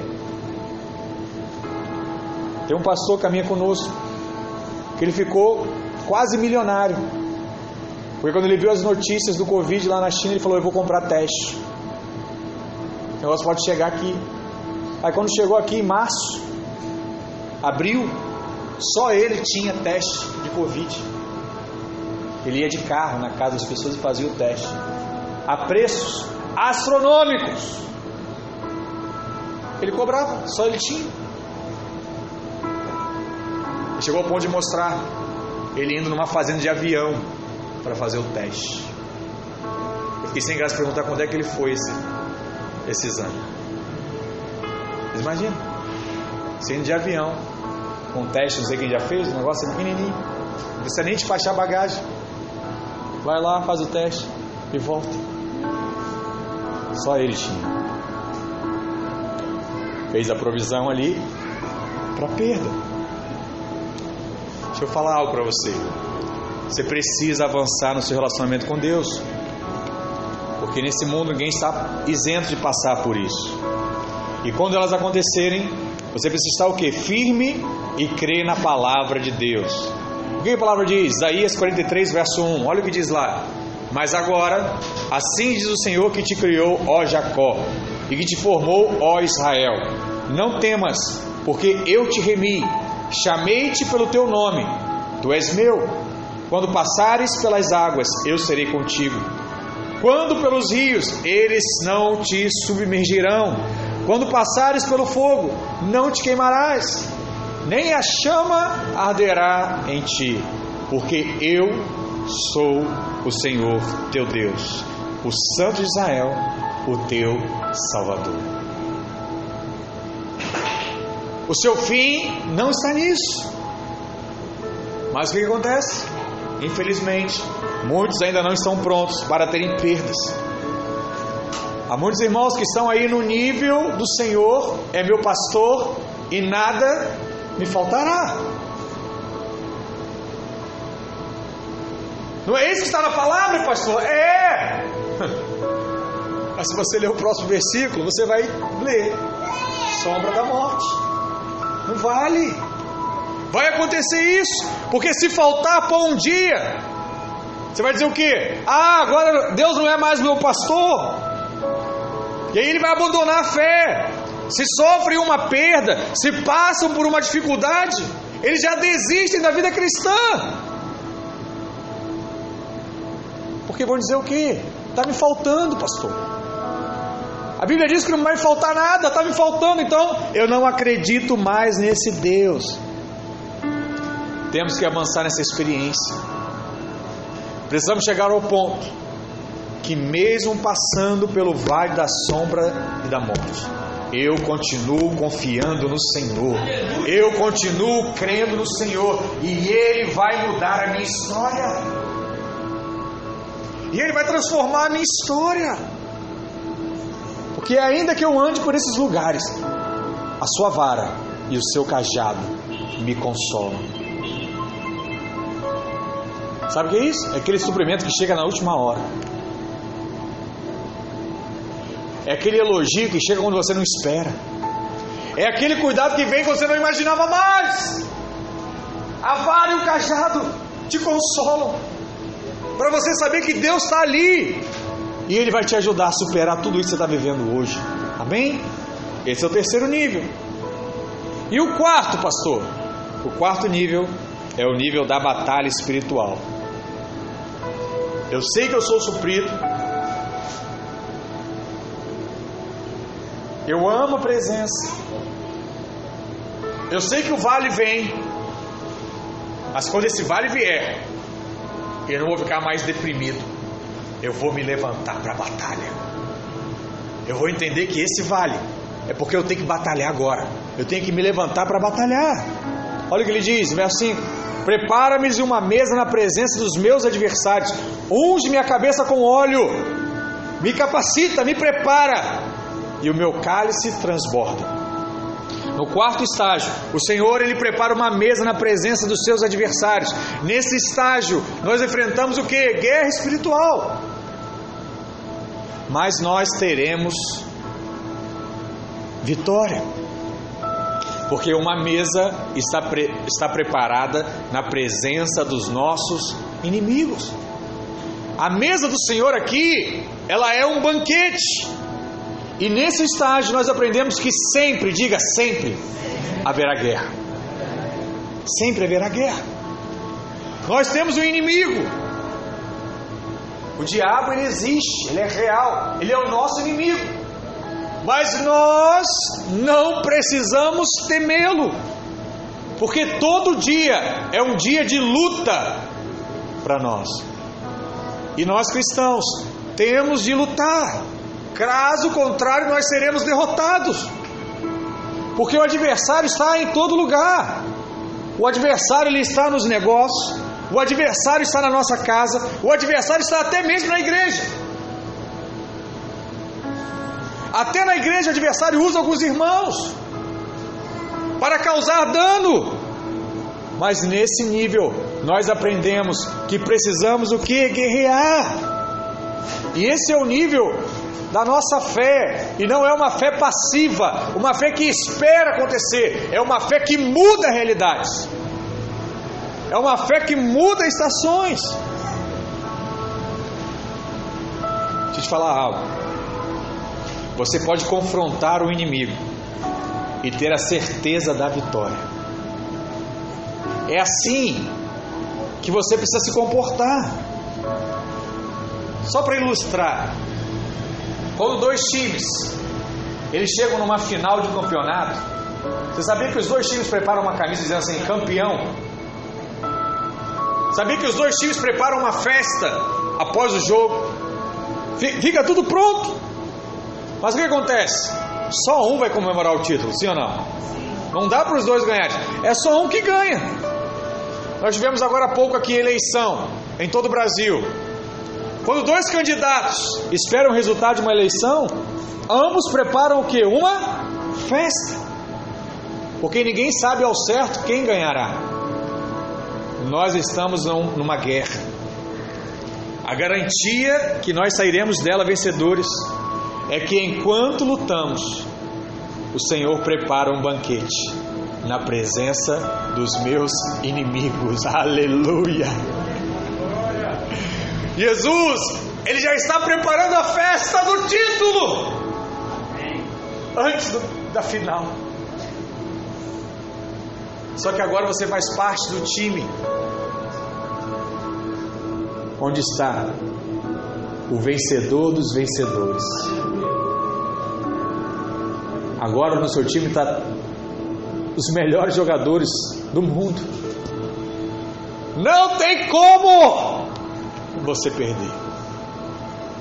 Speaker 1: Tem um pastor que caminha conosco, que ele ficou quase milionário. Porque quando ele viu as notícias do Covid lá na China, ele falou: Eu vou comprar teste. O negócio pode chegar aqui. Aí quando chegou aqui em março, abril, só ele tinha teste de Covid. Ele ia de carro na casa das pessoas e fazia o teste. A preços astronômicos. Ele cobrava, só ele tinha. Ele chegou ao ponto de mostrar ele indo numa fazenda de avião para fazer o teste. Eu fiquei sem graça perguntar quando é que ele foi esse, esse exame. Vocês imaginam? Sendo de avião, com teste, não sei quem já fez, o negócio é pequenininho. Não precisa nem despachar bagagem. Vai lá, faz o teste e volta. Só ele tinha. Fez a provisão ali para perda. Deixa eu falar algo para você. Você precisa avançar no seu relacionamento com Deus. Porque nesse mundo ninguém está isento de passar por isso. E quando elas acontecerem, você precisa estar o que? Firme e crer na palavra de Deus. O que a palavra diz? Isaías 43, verso 1. Olha o que diz lá. Mas agora, assim diz o Senhor que te criou, ó Jacó, e que te formou, ó Israel. Não temas, porque eu te remi, chamei-te pelo teu nome, tu és meu. Quando passares pelas águas, eu serei contigo. Quando pelos rios, eles não te submergirão. Quando passares pelo fogo, não te queimarás, nem a chama arderá em ti, porque eu sou o Senhor teu Deus, o Santo de Israel, o teu Salvador. O seu fim não está nisso. Mas o que acontece? Infelizmente, muitos ainda não estão prontos para terem perdas. Há muitos irmãos que estão aí no nível do Senhor, é meu pastor e nada me faltará. Não é isso que está na palavra, pastor? É! Mas se você ler o próximo versículo, você vai ler: sombra da morte. Não vale. Vai acontecer isso, porque se faltar por um dia, você vai dizer o quê? Ah, agora Deus não é mais meu pastor. E aí ele vai abandonar a fé. Se sofrem uma perda, se passam por uma dificuldade, eles já desistem da vida cristã. Porque vão dizer o quê? Está me faltando, pastor. A Bíblia diz que não vai faltar nada, está me faltando, então eu não acredito mais nesse Deus. Temos que avançar nessa experiência. Precisamos chegar ao ponto que, mesmo passando pelo vale da sombra e da morte, eu continuo confiando no Senhor, eu continuo crendo no Senhor, e Ele vai mudar a minha história, e Ele vai transformar a minha história, porque ainda que eu ande por esses lugares, a sua vara e o seu cajado me consolam. Sabe o que é isso? É aquele suprimento que chega na última hora. É aquele elogio que chega quando você não espera. É aquele cuidado que vem quando você não imaginava mais. A vara e o cajado te consolam. Para você saber que Deus está ali. E Ele vai te ajudar a superar tudo isso que você está vivendo hoje. Amém? Esse é o terceiro nível. E o quarto, pastor? O quarto nível é o nível da batalha espiritual. Eu sei que eu sou suprido. Eu amo a presença. Eu sei que o vale vem. Mas quando esse vale vier, eu não vou ficar mais deprimido. Eu vou me levantar para a batalha. Eu vou entender que esse vale é porque eu tenho que batalhar agora. Eu tenho que me levantar para batalhar. Olha o que ele diz, verso 5: Prepara-me uma mesa na presença dos meus adversários, unge minha cabeça com óleo, me capacita, me prepara, e o meu cálice transborda. No quarto estágio, o Senhor ele prepara uma mesa na presença dos seus adversários. Nesse estágio, nós enfrentamos o que? Guerra espiritual. Mas nós teremos vitória. Porque uma mesa está, pre, está preparada na presença dos nossos inimigos. A mesa do Senhor aqui, ela é um banquete. E nesse estágio nós aprendemos que sempre, diga sempre, haverá guerra. Sempre haverá guerra. Nós temos um inimigo. O diabo ele existe, ele é real, ele é o nosso inimigo. Mas nós não precisamos temê-lo, porque todo dia é um dia de luta para nós. E nós cristãos temos de lutar, caso contrário, nós seremos derrotados, porque o adversário está em todo lugar. O adversário ele está nos negócios, o adversário está na nossa casa, o adversário está até mesmo na igreja. Até na igreja o adversário usa alguns irmãos para causar dano. Mas nesse nível nós aprendemos que precisamos o que? Guerrear. E esse é o nível da nossa fé, e não é uma fé passiva, uma fé que espera acontecer, é uma fé que muda realidades. É uma fé que muda estações. Deixa eu te falar algo. Você pode confrontar o inimigo e ter a certeza da vitória. É assim que você precisa se comportar. Só para ilustrar, quando dois times eles chegam numa final de campeonato, você sabia que os dois times preparam uma camisa dizendo assim, campeão? Sabia que os dois times preparam uma festa após o jogo? Fica tudo pronto. Mas o que acontece? Só um vai comemorar o título, sim ou não? Não dá para os dois ganharem. É só um que ganha. Nós tivemos agora há pouco aqui eleição em todo o Brasil. Quando dois candidatos esperam o resultado de uma eleição, ambos preparam o que? Uma festa. Porque ninguém sabe ao certo quem ganhará. Nós estamos numa guerra. A garantia que nós sairemos dela vencedores é que enquanto lutamos, o Senhor prepara um banquete na presença dos meus inimigos. Aleluia! Jesus, ele já está preparando a festa do título antes do, da final. Só que agora você faz parte do time onde está o vencedor dos vencedores. Agora no seu time está os melhores jogadores do mundo. Não tem como você perder.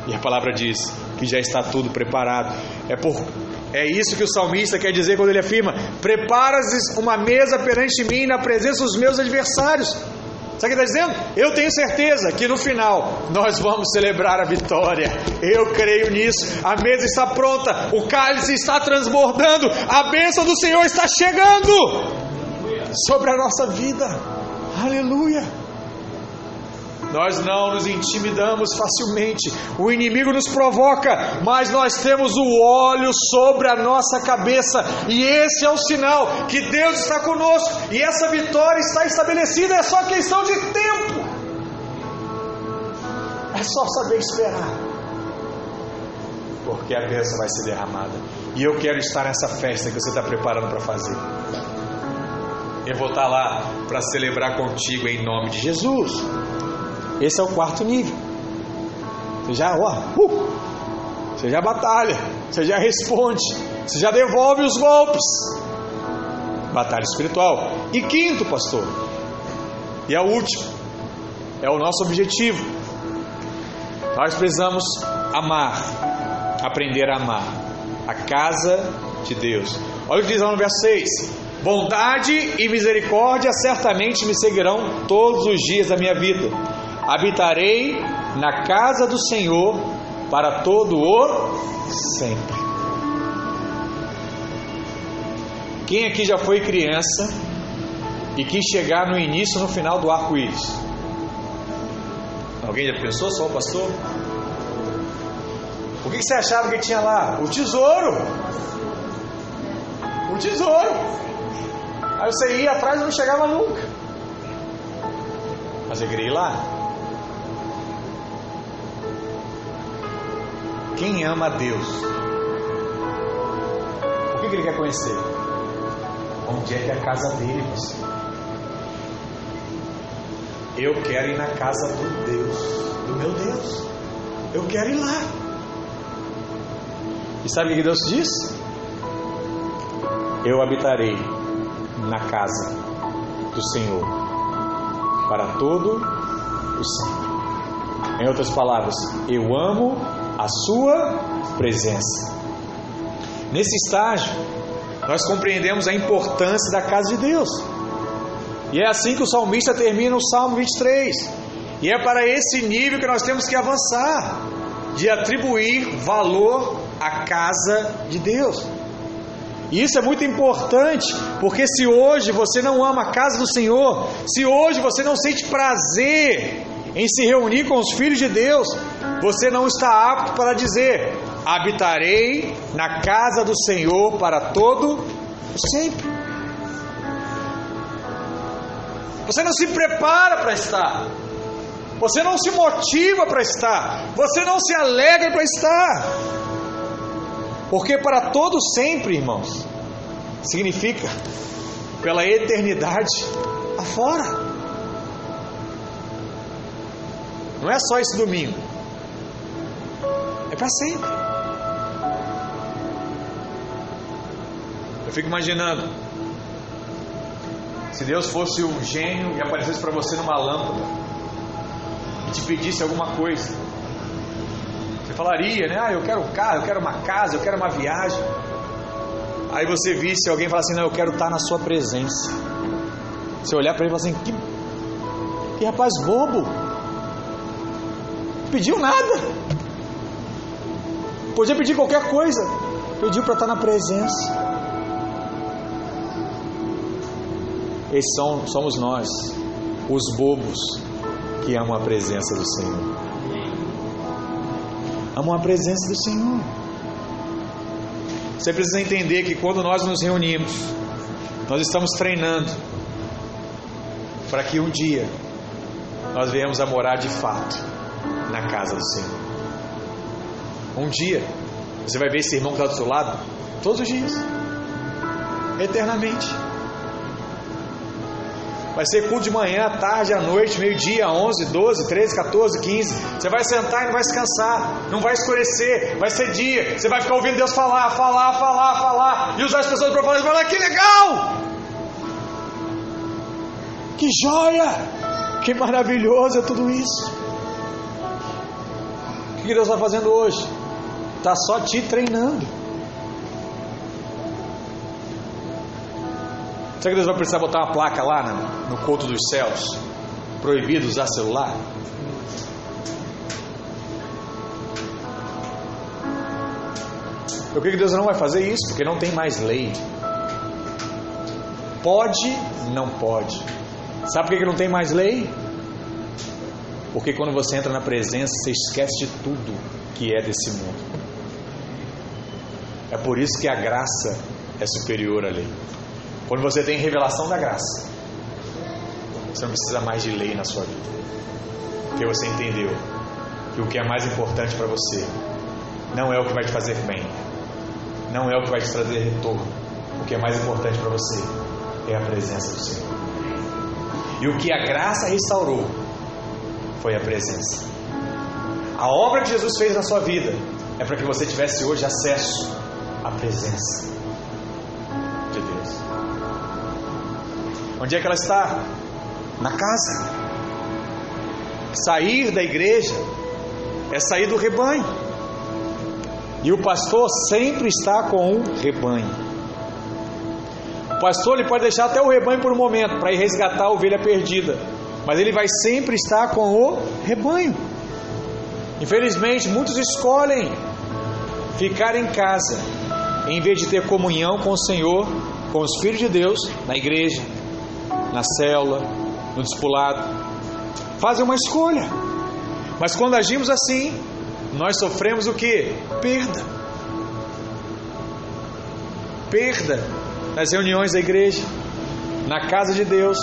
Speaker 1: E a palavra diz que já está tudo preparado. É por é isso que o salmista quer dizer quando ele afirma: Preparas uma mesa perante mim na presença dos meus adversários. Sabe o que está dizendo? Eu tenho certeza que no final nós vamos celebrar a vitória. Eu creio nisso. A mesa está pronta, o cálice está transbordando, a bênção do Senhor está chegando sobre a nossa vida. Aleluia. Nós não nos intimidamos facilmente. O inimigo nos provoca, mas nós temos o óleo sobre a nossa cabeça, e esse é o sinal que Deus está conosco, e essa vitória está estabelecida, é só questão de tempo. É só saber esperar. Porque a bênção vai ser derramada. E eu quero estar nessa festa que você está preparando para fazer. Eu vou estar lá para celebrar contigo em nome de Jesus. Esse é o quarto nível. Você já, ó, uh, você já batalha, você já responde, você já devolve os golpes. Batalha espiritual. E quinto, pastor, e é o último, é o nosso objetivo. Nós precisamos amar, aprender a amar a casa de Deus. Olha o que diz lá no verso 6: Bondade e misericórdia certamente me seguirão todos os dias da minha vida habitarei na casa do Senhor para todo o sempre. Quem aqui já foi criança e quis chegar no início no final do arco-íris? Alguém já pensou, só o pastor? O que você achava que tinha lá? O tesouro! O tesouro! Aí você ia atrás e não chegava nunca. Mas eu queria ir lá. Quem ama a Deus? O que, ele quer conhecer? Onde é que é a casa dele, você? Eu quero ir na casa do Deus, do meu Deus. Eu quero ir lá. E sabe o que Deus diz? Eu habitarei na casa do Senhor para todo o sempre. Em outras palavras, eu amo a sua presença. Nesse estágio, nós compreendemos a importância da casa de Deus. E é assim que o salmista termina o Salmo 23. E é para esse nível que nós temos que avançar de atribuir valor à casa de Deus. E isso é muito importante, porque se hoje você não ama a casa do Senhor, se hoje você não sente prazer em se reunir com os filhos de Deus, você não está apto para dizer: habitarei na casa do Senhor para todo sempre. Você não se prepara para estar. Você não se motiva para estar. Você não se alegra para estar. Porque para todo sempre, irmãos, significa pela eternidade afora. Não é só esse domingo. Para sempre. Eu fico imaginando se Deus fosse um gênio e aparecesse para você numa lâmpada e te pedisse alguma coisa. Você falaria, né? Ah, eu quero um carro, eu quero uma casa, eu quero uma viagem. Aí você visse alguém falar assim: Não, eu quero estar na sua presença. Você olhar para ele e falar assim: Que, que rapaz bobo pediu nada. Podia pedir qualquer coisa. Pediu para estar na presença. Esses são, somos nós, os bobos que amam a presença do Senhor. Amam a presença do Senhor. Você precisa entender que quando nós nos reunimos, nós estamos treinando para que um dia nós venhamos a morar de fato na casa do Senhor. Um dia, você vai ver esse irmão que está do seu lado, todos os dias, eternamente. Vai ser culto de manhã, tarde, à noite, meio-dia, 11, 12, 13, 14, 15. Você vai sentar e não vai se cansar, não vai escurecer, vai ser dia. Você vai ficar ouvindo Deus falar, falar, falar, falar, e usar as pessoas para falar, falar, que legal! Que joia! Que maravilhoso é tudo isso que Deus está fazendo hoje? Está só te treinando. Será que Deus vai precisar botar uma placa lá no, no culto dos céus? proibido usar celular? Eu creio que Deus não vai fazer isso, porque não tem mais lei. Pode, não pode. Sabe por que não tem mais lei? Porque quando você entra na presença, você esquece de tudo que é desse mundo. É por isso que a graça é superior à lei. Quando você tem revelação da graça, você não precisa mais de lei na sua vida. Porque você entendeu que o que é mais importante para você não é o que vai te fazer bem, não é o que vai te trazer retorno. O que é mais importante para você é a presença do Senhor. E o que a graça restaurou foi a presença. A obra que Jesus fez na sua vida é para que você tivesse hoje acesso à presença de Deus. Onde é que ela está? Na casa. Sair da igreja é sair do rebanho. E o pastor sempre está com um rebanho. O pastor ele pode deixar até o rebanho por um momento para ir resgatar a ovelha perdida, mas ele vai sempre estar com o rebanho. Infelizmente, muitos escolhem ficar em casa em vez de ter comunhão com o Senhor, com os filhos de Deus, na igreja, na célula, no discipulado. Fazem uma escolha. Mas quando agimos assim, nós sofremos o que? Perda. Perda nas reuniões da igreja, na casa de Deus,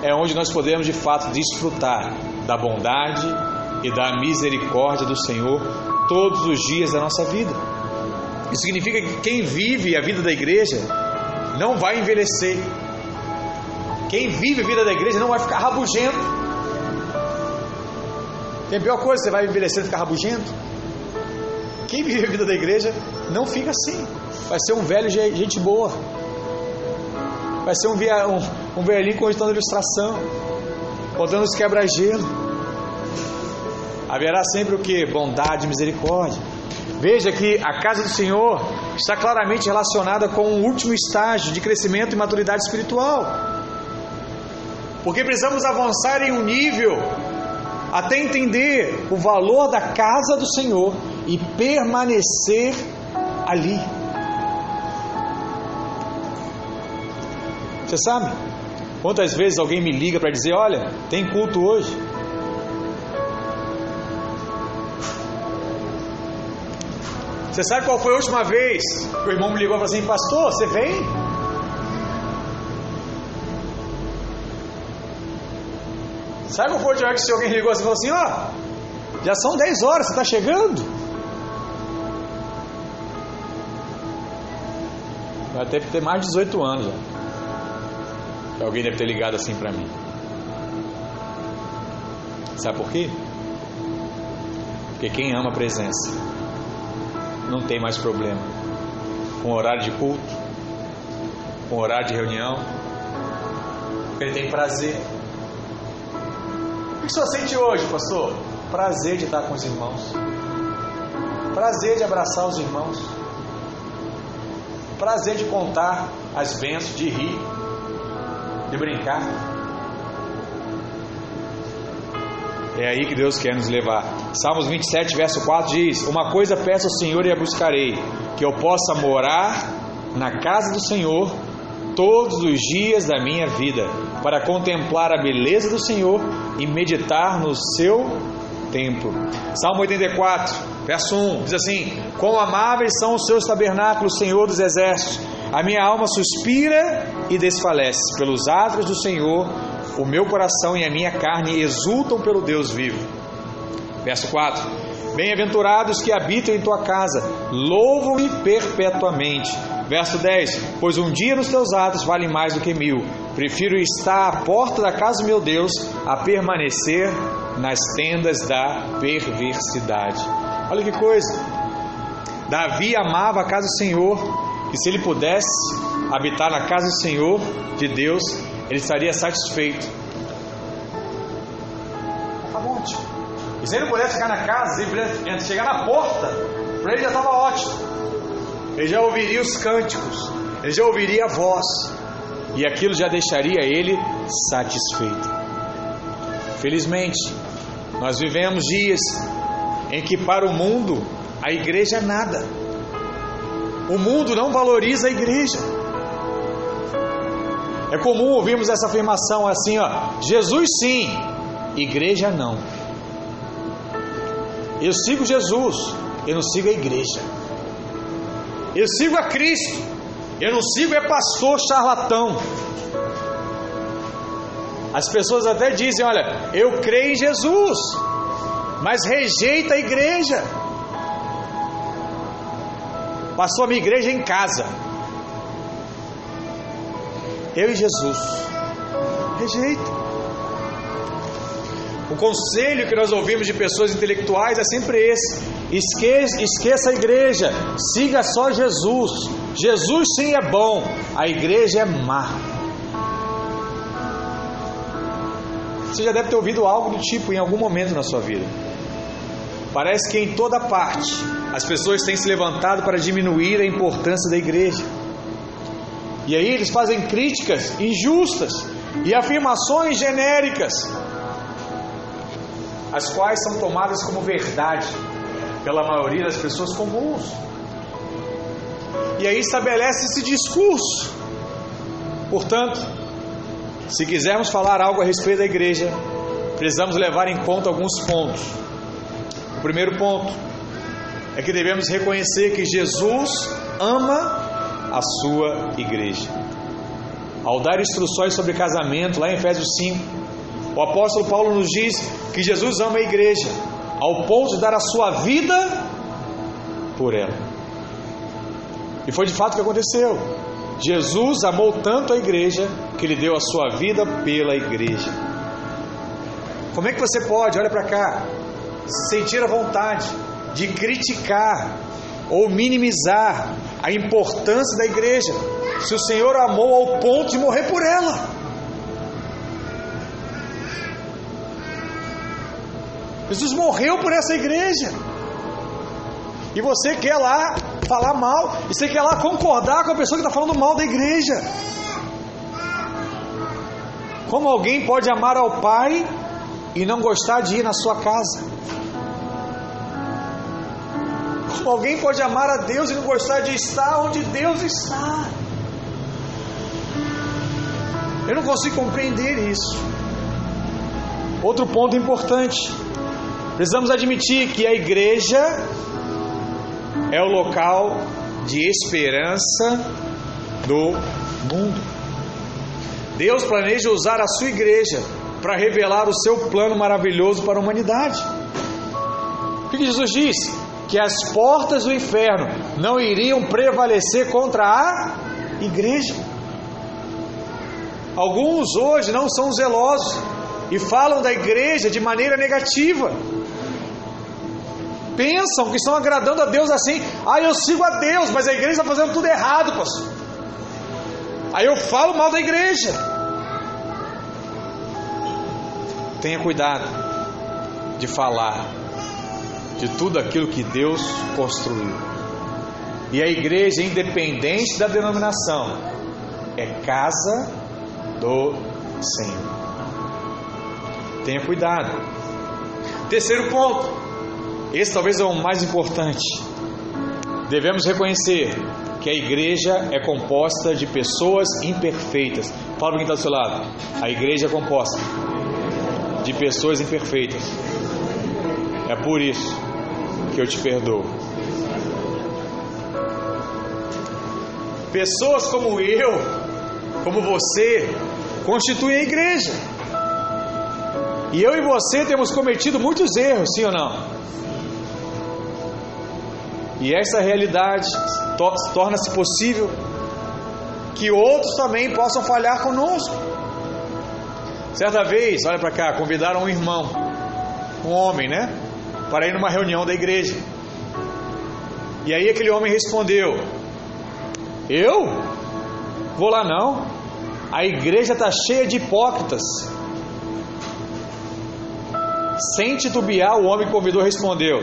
Speaker 1: é onde nós podemos de fato desfrutar da bondade e da misericórdia do Senhor todos os dias da nossa vida. Isso significa que quem vive a vida da igreja não vai envelhecer. Quem vive a vida da igreja não vai ficar rabugento. Tem pior coisa, você vai envelhecer e ficar rabugento? Quem vive a vida da igreja não fica assim. Vai ser um velho gente boa. Vai ser um, um, um velhinho contando ilustração, contando os quebra-gelo. Haverá sempre o que? Bondade misericórdia. Veja que a casa do Senhor está claramente relacionada com o último estágio de crescimento e maturidade espiritual. Porque precisamos avançar em um nível até entender o valor da casa do Senhor e permanecer ali. Você sabe? Quantas vezes alguém me liga para dizer: Olha, tem culto hoje. Você sabe qual foi a última vez que o irmão me ligou e falou assim: Pastor, você vem? Sabe qual foi a última vez que alguém ligou assim e falou assim: Ó, oh, já são 10 horas, você está chegando? Já deve ter mais de 18 anos já. Alguém deve ter ligado assim para mim. Sabe por quê? Porque quem ama a presença não tem mais problema com horário de culto, com horário de reunião, ele tem prazer. O que senhor sente hoje, pastor? Prazer de estar com os irmãos, prazer de abraçar os irmãos, prazer de contar as bênçãos, de rir, de brincar. É aí que Deus quer nos levar. Salmos 27, verso 4 diz: Uma coisa peço ao Senhor e a buscarei, que eu possa morar na casa do Senhor todos os dias da minha vida, para contemplar a beleza do Senhor e meditar no seu templo. Salmo 84, verso 1 diz assim: Quão amáveis são os seus tabernáculos, Senhor dos exércitos! A minha alma suspira e desfalece pelos atos do Senhor, o meu coração e a minha carne exultam pelo Deus vivo. Verso 4: Bem-aventurados que habitam em tua casa, louvam-me perpetuamente. Verso 10: Pois um dia nos teus atos vale mais do que mil. Prefiro estar à porta da casa do meu Deus a permanecer nas tendas da perversidade. Olha que coisa! Davi amava a casa do Senhor, e se ele pudesse habitar na casa do Senhor, de Deus, ele estaria satisfeito. Bom, tio. E se ele pudesse ficar na casa, se ele pudesse chegar na porta, para ele já estava ótimo. Ele já ouviria os cânticos, ele já ouviria a voz, e aquilo já deixaria ele satisfeito. Infelizmente, nós vivemos dias em que para o mundo a igreja é nada. O mundo não valoriza a igreja. É comum ouvirmos essa afirmação assim, ó, Jesus sim, igreja não. Eu sigo Jesus, eu não sigo a igreja. Eu sigo a Cristo, eu não sigo é pastor charlatão. As pessoas até dizem: Olha, eu creio em Jesus, mas rejeita a igreja. Passou a minha igreja em casa. Eu e Jesus. Rejeita. O conselho que nós ouvimos de pessoas intelectuais é sempre esse: esqueça, esqueça a igreja, siga só Jesus. Jesus sim é bom, a igreja é má. Você já deve ter ouvido algo do tipo em algum momento na sua vida. Parece que em toda parte as pessoas têm se levantado para diminuir a importância da igreja. E aí eles fazem críticas injustas e afirmações genéricas, as quais são tomadas como verdade pela maioria das pessoas comuns. E aí estabelece esse discurso. Portanto, se quisermos falar algo a respeito da igreja, precisamos levar em conta alguns pontos. O primeiro ponto é que devemos reconhecer que Jesus ama a sua igreja. Ao dar instruções sobre casamento, lá em Efésios 5, o apóstolo Paulo nos diz que Jesus ama a igreja, ao ponto de dar a sua vida por ela. E foi de fato o que aconteceu. Jesus amou tanto a igreja que ele deu a sua vida pela igreja. Como é que você pode, olha para cá, sentir a vontade de criticar ou minimizar a importância da igreja se o Senhor amou ao ponto de morrer por ela? Jesus morreu por essa igreja. E você quer lá falar mal, e você quer lá concordar com a pessoa que está falando mal da igreja. Como alguém pode amar ao Pai e não gostar de ir na sua casa? Como alguém pode amar a Deus e não gostar de estar onde Deus está? Eu não consigo compreender isso. Outro ponto importante: precisamos admitir que a igreja é o local de esperança do mundo. Deus planeja usar a sua igreja para revelar o seu plano maravilhoso para a humanidade. O que Jesus disse? Que as portas do inferno não iriam prevalecer contra a igreja. Alguns hoje não são zelosos e falam da igreja de maneira negativa pensam que estão agradando a Deus assim. Ah, eu sigo a Deus, mas a igreja está fazendo tudo errado, pastor. Aí eu falo mal da igreja. Tenha cuidado de falar de tudo aquilo que Deus construiu. E a igreja, independente da denominação, é casa do Senhor. Tenha cuidado. Terceiro ponto esse talvez é o mais importante. Devemos reconhecer que a igreja é composta de pessoas imperfeitas. Fala para quem está do seu lado. A igreja é composta de pessoas imperfeitas. É por isso que eu te perdoo. Pessoas como eu, como você, constituem a igreja. E eu e você temos cometido muitos erros, sim ou não? E essa realidade to torna-se possível que outros também possam falhar conosco. Certa vez, olha para cá, convidaram um irmão, um homem, né? Para ir numa reunião da igreja. E aí aquele homem respondeu: Eu? Vou lá não. A igreja está cheia de hipócritas. Sem titubear, o homem convidou respondeu: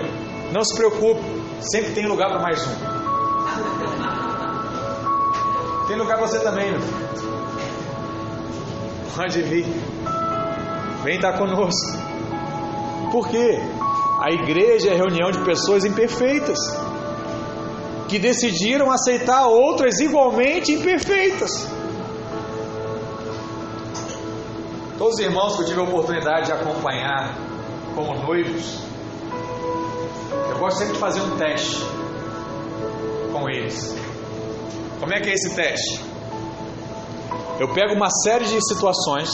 Speaker 1: Não se preocupe, Sempre tem lugar para mais um. Tem lugar para você também, meu filho. Pode vir. vem estar conosco. Por quê? A igreja é reunião de pessoas imperfeitas que decidiram aceitar outras igualmente imperfeitas. Todos os irmãos que eu tive a oportunidade de acompanhar como noivos, eu gosto sempre de fazer um teste com eles. Como é que é esse teste? Eu pego uma série de situações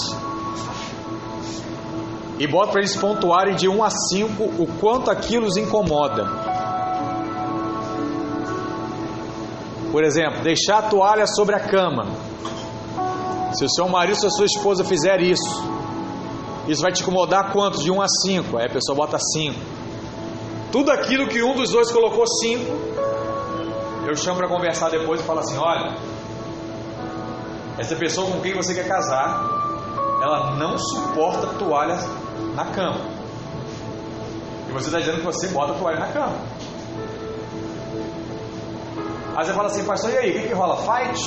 Speaker 1: e boto para eles pontuarem de 1 a 5 o quanto aquilo os incomoda. Por exemplo, deixar a toalha sobre a cama. Se o seu marido ou a sua esposa fizer isso, isso vai te incomodar quanto? De 1 a 5. Aí a pessoa bota 5. Tudo aquilo que um dos dois colocou 5, eu chamo para conversar depois e falo assim: olha, essa pessoa com quem você quer casar, ela não suporta toalha na cama. E você está dizendo que você bota a toalha na cama. Aí você fala assim, pastor, e aí, o que, que rola? Fight?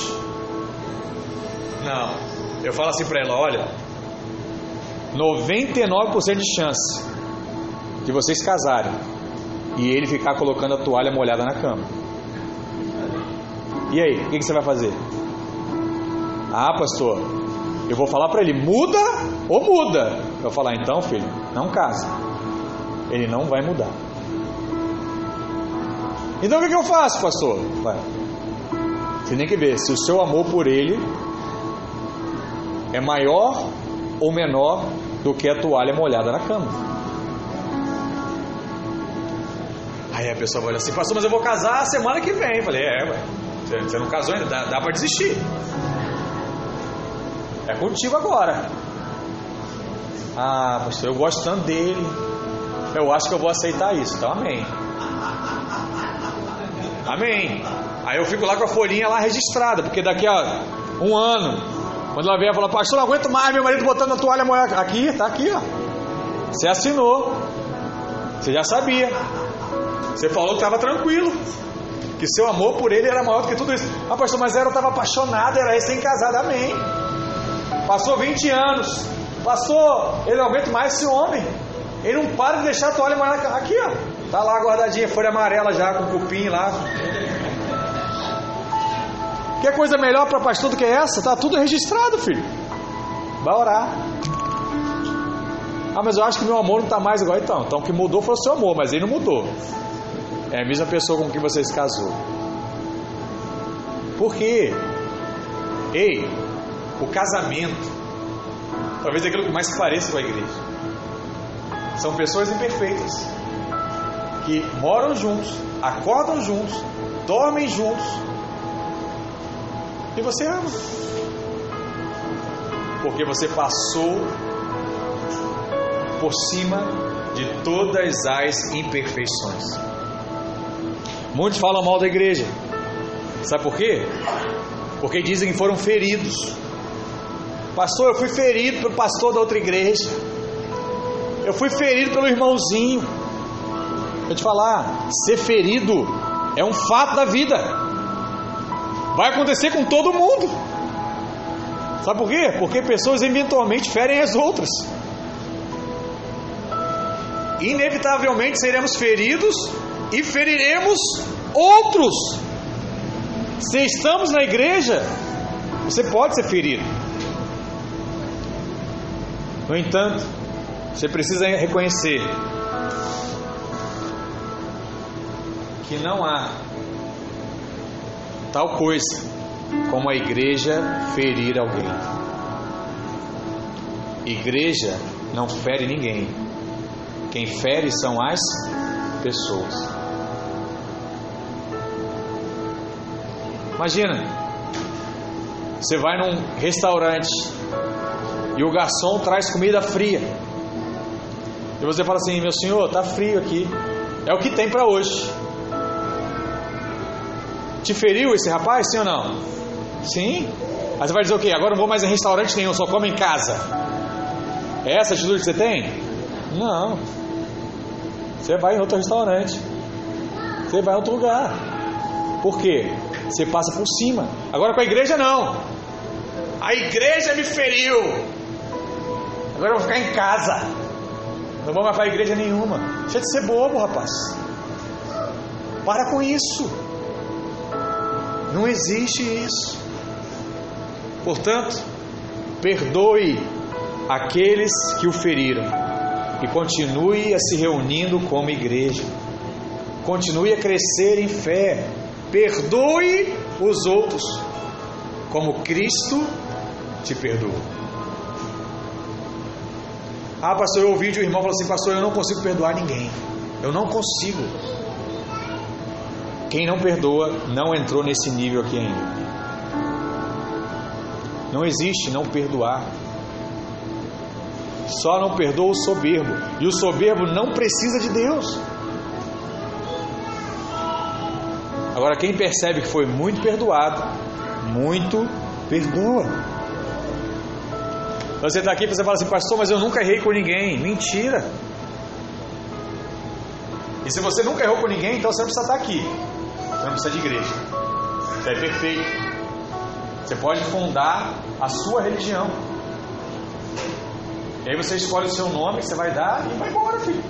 Speaker 1: Não. Eu falo assim para ela, olha, 99% de chance de vocês casarem e ele ficar colocando a toalha molhada na cama. E aí, o que, que você vai fazer? Ah, pastor, eu vou falar para ele, muda ou muda? Eu vou falar, então, filho, não casa. Ele não vai mudar. Então o que, eu faço, pastor? Vai. Você tem que ver se o seu amor por ele é maior ou menor do que a toalha molhada na cama. Aí a pessoa vai olhar assim, pastor, mas eu vou casar semana que vem. Eu falei, é, você não casou ainda, dá, dá para desistir. É contigo agora. Ah, pastor, eu gosto tanto dele. Eu acho que eu vou aceitar isso. Então, amém. Amém. Aí eu fico lá com a folhinha lá registrada, porque daqui a um ano, quando ela vier falar, pastor, não aguento mais meu marido botando a toalha molhada. Aqui, tá aqui, ó. Você assinou. Você já sabia. Você falou que estava tranquilo. Que seu amor por ele era maior do que tudo isso. Ah, pastor, mas ela estava apaixonada, era recém-casada. Amém. Passou 20 anos. Pastor, ele não aguenta mais esse homem. Ele não para de deixar a toalha molhada. Aqui, ó. Tá lá guardadinha, folha amarela já, com cupim lá. Quer coisa melhor para pastor do que essa? Tá tudo registrado, filho. Vai orar. Ah, mas eu acho que meu amor não está mais igual. Então, então o que mudou foi o seu amor, mas ele não mudou. É a mesma pessoa com quem você se casou. Por quê? Ei, o casamento, talvez aquilo que mais se pareça com a igreja, são pessoas imperfeitas que moram juntos, acordam juntos, dormem juntos e você ama. Porque você passou por cima de todas as imperfeições. Muitos falam mal da igreja. Sabe por quê? Porque dizem que foram feridos. Pastor, eu fui ferido pelo pastor da outra igreja. Eu fui ferido pelo irmãozinho. Vou te falar, ser ferido é um fato da vida. Vai acontecer com todo mundo. Sabe por quê? Porque pessoas eventualmente ferem as outras. Inevitavelmente seremos feridos e feriremos outros. Se estamos na igreja, você pode ser ferido. No entanto, você precisa reconhecer que não há tal coisa como a igreja ferir alguém. Igreja não fere ninguém. Quem fere são as pessoas. Imagina, você vai num restaurante e o garçom traz comida fria. E você fala assim: Meu senhor, tá frio aqui. É o que tem para hoje. Te feriu esse rapaz, sim ou não? Sim. Aí você vai dizer o quê? Agora não vou mais em restaurante nenhum, só como em casa. É essa atitude que você tem? Não. Você vai em outro restaurante. Você vai em outro lugar. Por quê? Você passa por cima. Agora com a igreja não. A igreja me feriu. Agora eu vou ficar em casa. Não vou mais para a igreja nenhuma. Deixa de ser bobo, rapaz. Para com isso. Não existe isso. Portanto, perdoe aqueles que o feriram e continue a se reunindo como igreja. Continue a crescer em fé. Perdoe os outros, como Cristo te perdoou. Ah, pastor, eu ouvi de um irmão falou assim: Pastor, eu não consigo perdoar ninguém. Eu não consigo. Quem não perdoa não entrou nesse nível aqui ainda. Não existe não perdoar. Só não perdoa o soberbo. E o soberbo não precisa de Deus. Agora, quem percebe que foi muito perdoado, muito perdoa. Você está aqui e você fala assim, pastor, mas eu nunca errei com ninguém. Mentira. E se você nunca errou com ninguém, então você não precisa estar aqui. Você não precisa de igreja. Você é perfeito. Você pode fundar a sua religião. E aí você escolhe o seu nome que você vai dar e vai embora, filho.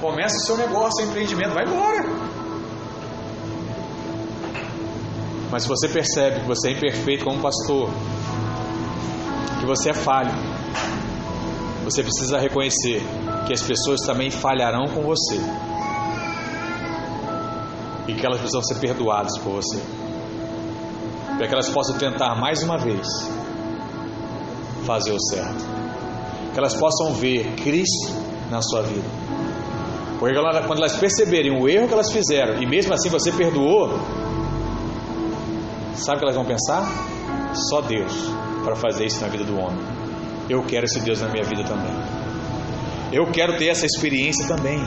Speaker 1: Começa o seu negócio, seu empreendimento, vai embora. Mas se você percebe que você é imperfeito como pastor, que você é falho. Você precisa reconhecer que as pessoas também falharão com você. E que elas precisam ser perdoadas por você. Para que elas possam tentar mais uma vez fazer o certo. Que elas possam ver Cristo na sua vida. Porque quando elas perceberem o erro que elas fizeram e mesmo assim você perdoou, sabe o que elas vão pensar? Só Deus para fazer isso na vida do homem. Eu quero esse Deus na minha vida também. Eu quero ter essa experiência também.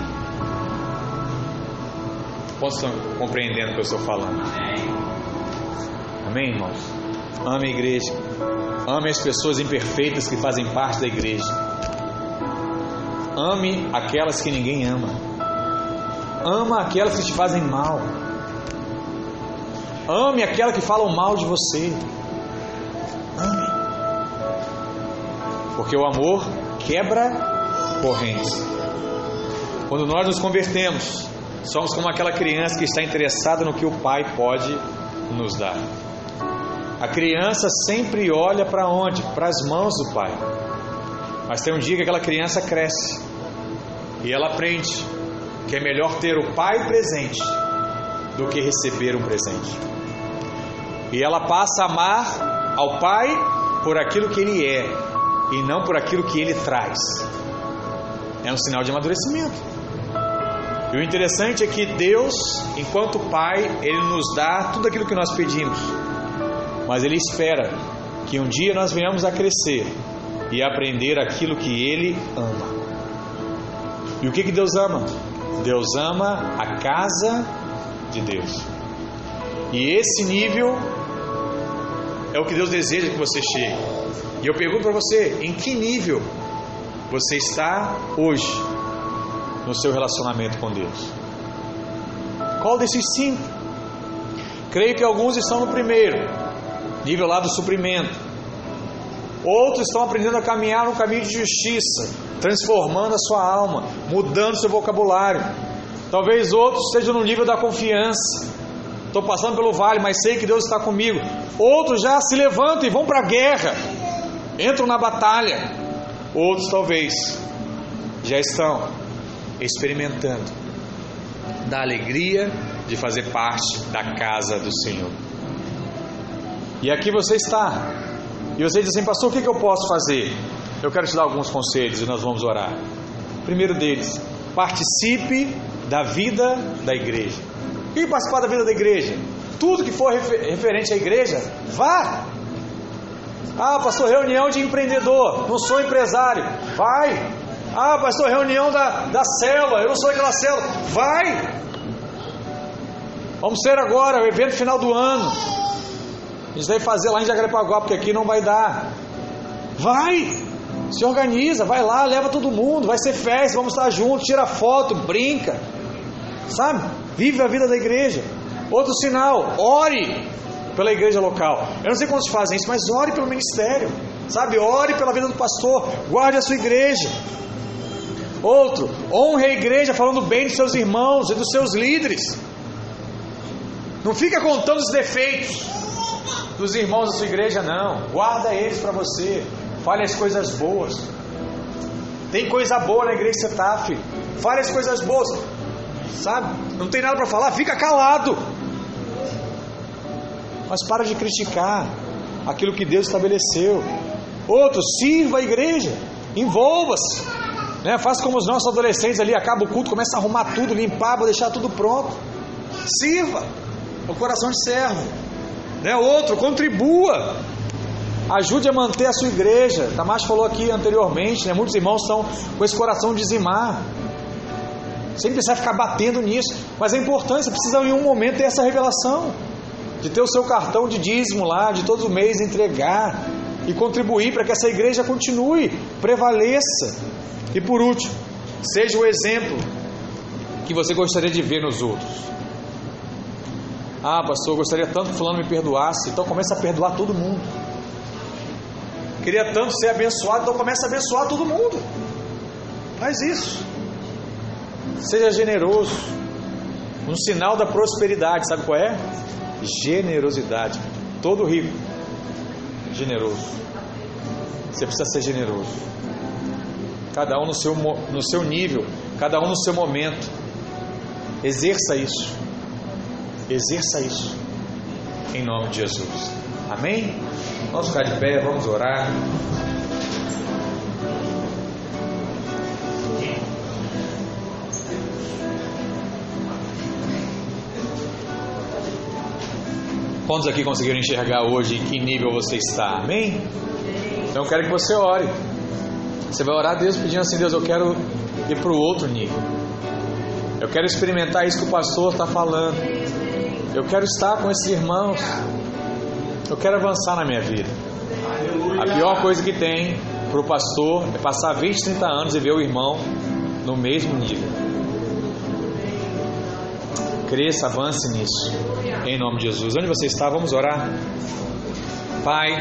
Speaker 1: Posso estar compreendendo o que eu estou falando? Amém, irmãos? Ame a igreja. Ame as pessoas imperfeitas que fazem parte da igreja. Ame aquelas que ninguém ama. Ama aquelas que te fazem mal. Ame aquelas que falam mal de você. Porque o amor quebra correntes. Quando nós nos convertemos, somos como aquela criança que está interessada no que o pai pode nos dar. A criança sempre olha para onde? Para as mãos do pai. Mas tem um dia que aquela criança cresce e ela aprende que é melhor ter o pai presente do que receber um presente. E ela passa a amar ao pai por aquilo que ele é e não por aquilo que ele traz. É um sinal de amadurecimento. E o interessante é que Deus, enquanto Pai, Ele nos dá tudo aquilo que nós pedimos, mas Ele espera que um dia nós venhamos a crescer e aprender aquilo que Ele ama. E o que, que Deus ama? Deus ama a casa de Deus. E esse nível é o que Deus deseja que você chegue. E eu pergunto para você: em que nível você está hoje no seu relacionamento com Deus? Qual desses cinco? Creio que alguns estão no primeiro, nível lá do suprimento. Outros estão aprendendo a caminhar no caminho de justiça, transformando a sua alma, mudando seu vocabulário. Talvez outros estejam no nível da confiança. Estou passando pelo vale, mas sei que Deus está comigo. Outros já se levantam e vão para a guerra entram na batalha. Outros talvez já estão experimentando da alegria de fazer parte da casa do Senhor. E aqui você está. E você diz assim, pastor, o que, eu posso fazer? Eu quero te dar alguns conselhos e nós vamos orar. Primeiro deles, participe da vida da igreja. E participar da vida da igreja? Tudo que for referente à igreja, vá. Ah, pastor, reunião de empreendedor, não sou empresário. Vai. Ah, pastor, reunião da, da célula, eu não sou daquela célula. Vai. Vamos ter agora o evento final do ano. A gente deve fazer lá em Jacarepaguá, porque aqui não vai dar. Vai. Se organiza, vai lá, leva todo mundo, vai ser festa, vamos estar juntos, tira foto, brinca. Sabe? Vive a vida da igreja. Outro sinal, ore pela igreja local. Eu não sei quantos fazem isso, mas ore pelo ministério. Sabe, ore pela vida do pastor, guarde a sua igreja. Outro, honre a igreja falando bem dos seus irmãos e dos seus líderes. Não fica contando os defeitos dos irmãos da sua igreja, não. Guarda eles para você. Fale as coisas boas. Tem coisa boa na igreja que você está, filho. Fale as coisas boas. Sabe? Não tem nada para falar, fica calado. Mas para de criticar aquilo que Deus estabeleceu. Outro, sirva a igreja. Envolva-se. Né? Faça como os nossos adolescentes ali, acaba o culto, começa a arrumar tudo, limpar, para deixar tudo pronto. Sirva o coração de servo. Né? Outro, contribua. Ajude a manter a sua igreja. Tamás falou aqui anteriormente, né? muitos irmãos estão com esse coração dizimar. Sem precisar ficar batendo nisso. Mas é importante, você precisa em um momento ter essa revelação. De ter o seu cartão de dízimo lá, de todo mês entregar e contribuir para que essa igreja continue, prevaleça. E por último, seja o exemplo que você gostaria de ver nos outros. Ah, pastor, eu gostaria tanto que fulano me perdoasse, então começa a perdoar todo mundo. Queria tanto ser abençoado, então começa a abençoar todo mundo. Faz isso. Seja generoso. Um sinal da prosperidade, sabe qual é? Generosidade. Todo rico, generoso. Você precisa ser generoso. Cada um no seu, no seu nível, cada um no seu momento. Exerça isso. Exerça isso. Em nome de Jesus. Amém? Vamos ficar de pé, vamos orar. Quantos aqui conseguiram enxergar hoje em que nível você está? Amém? Então eu quero que você ore. Você vai orar a Deus pedindo assim: Deus, eu quero ir para o outro nível. Eu quero experimentar isso que o pastor está falando. Eu quero estar com esses irmãos. Eu quero avançar na minha vida. A pior coisa que tem para o pastor é passar 20, 30 anos e ver o irmão no mesmo nível. Cresça, avance nisso. Em nome de Jesus. Onde você está? Vamos orar. Pai,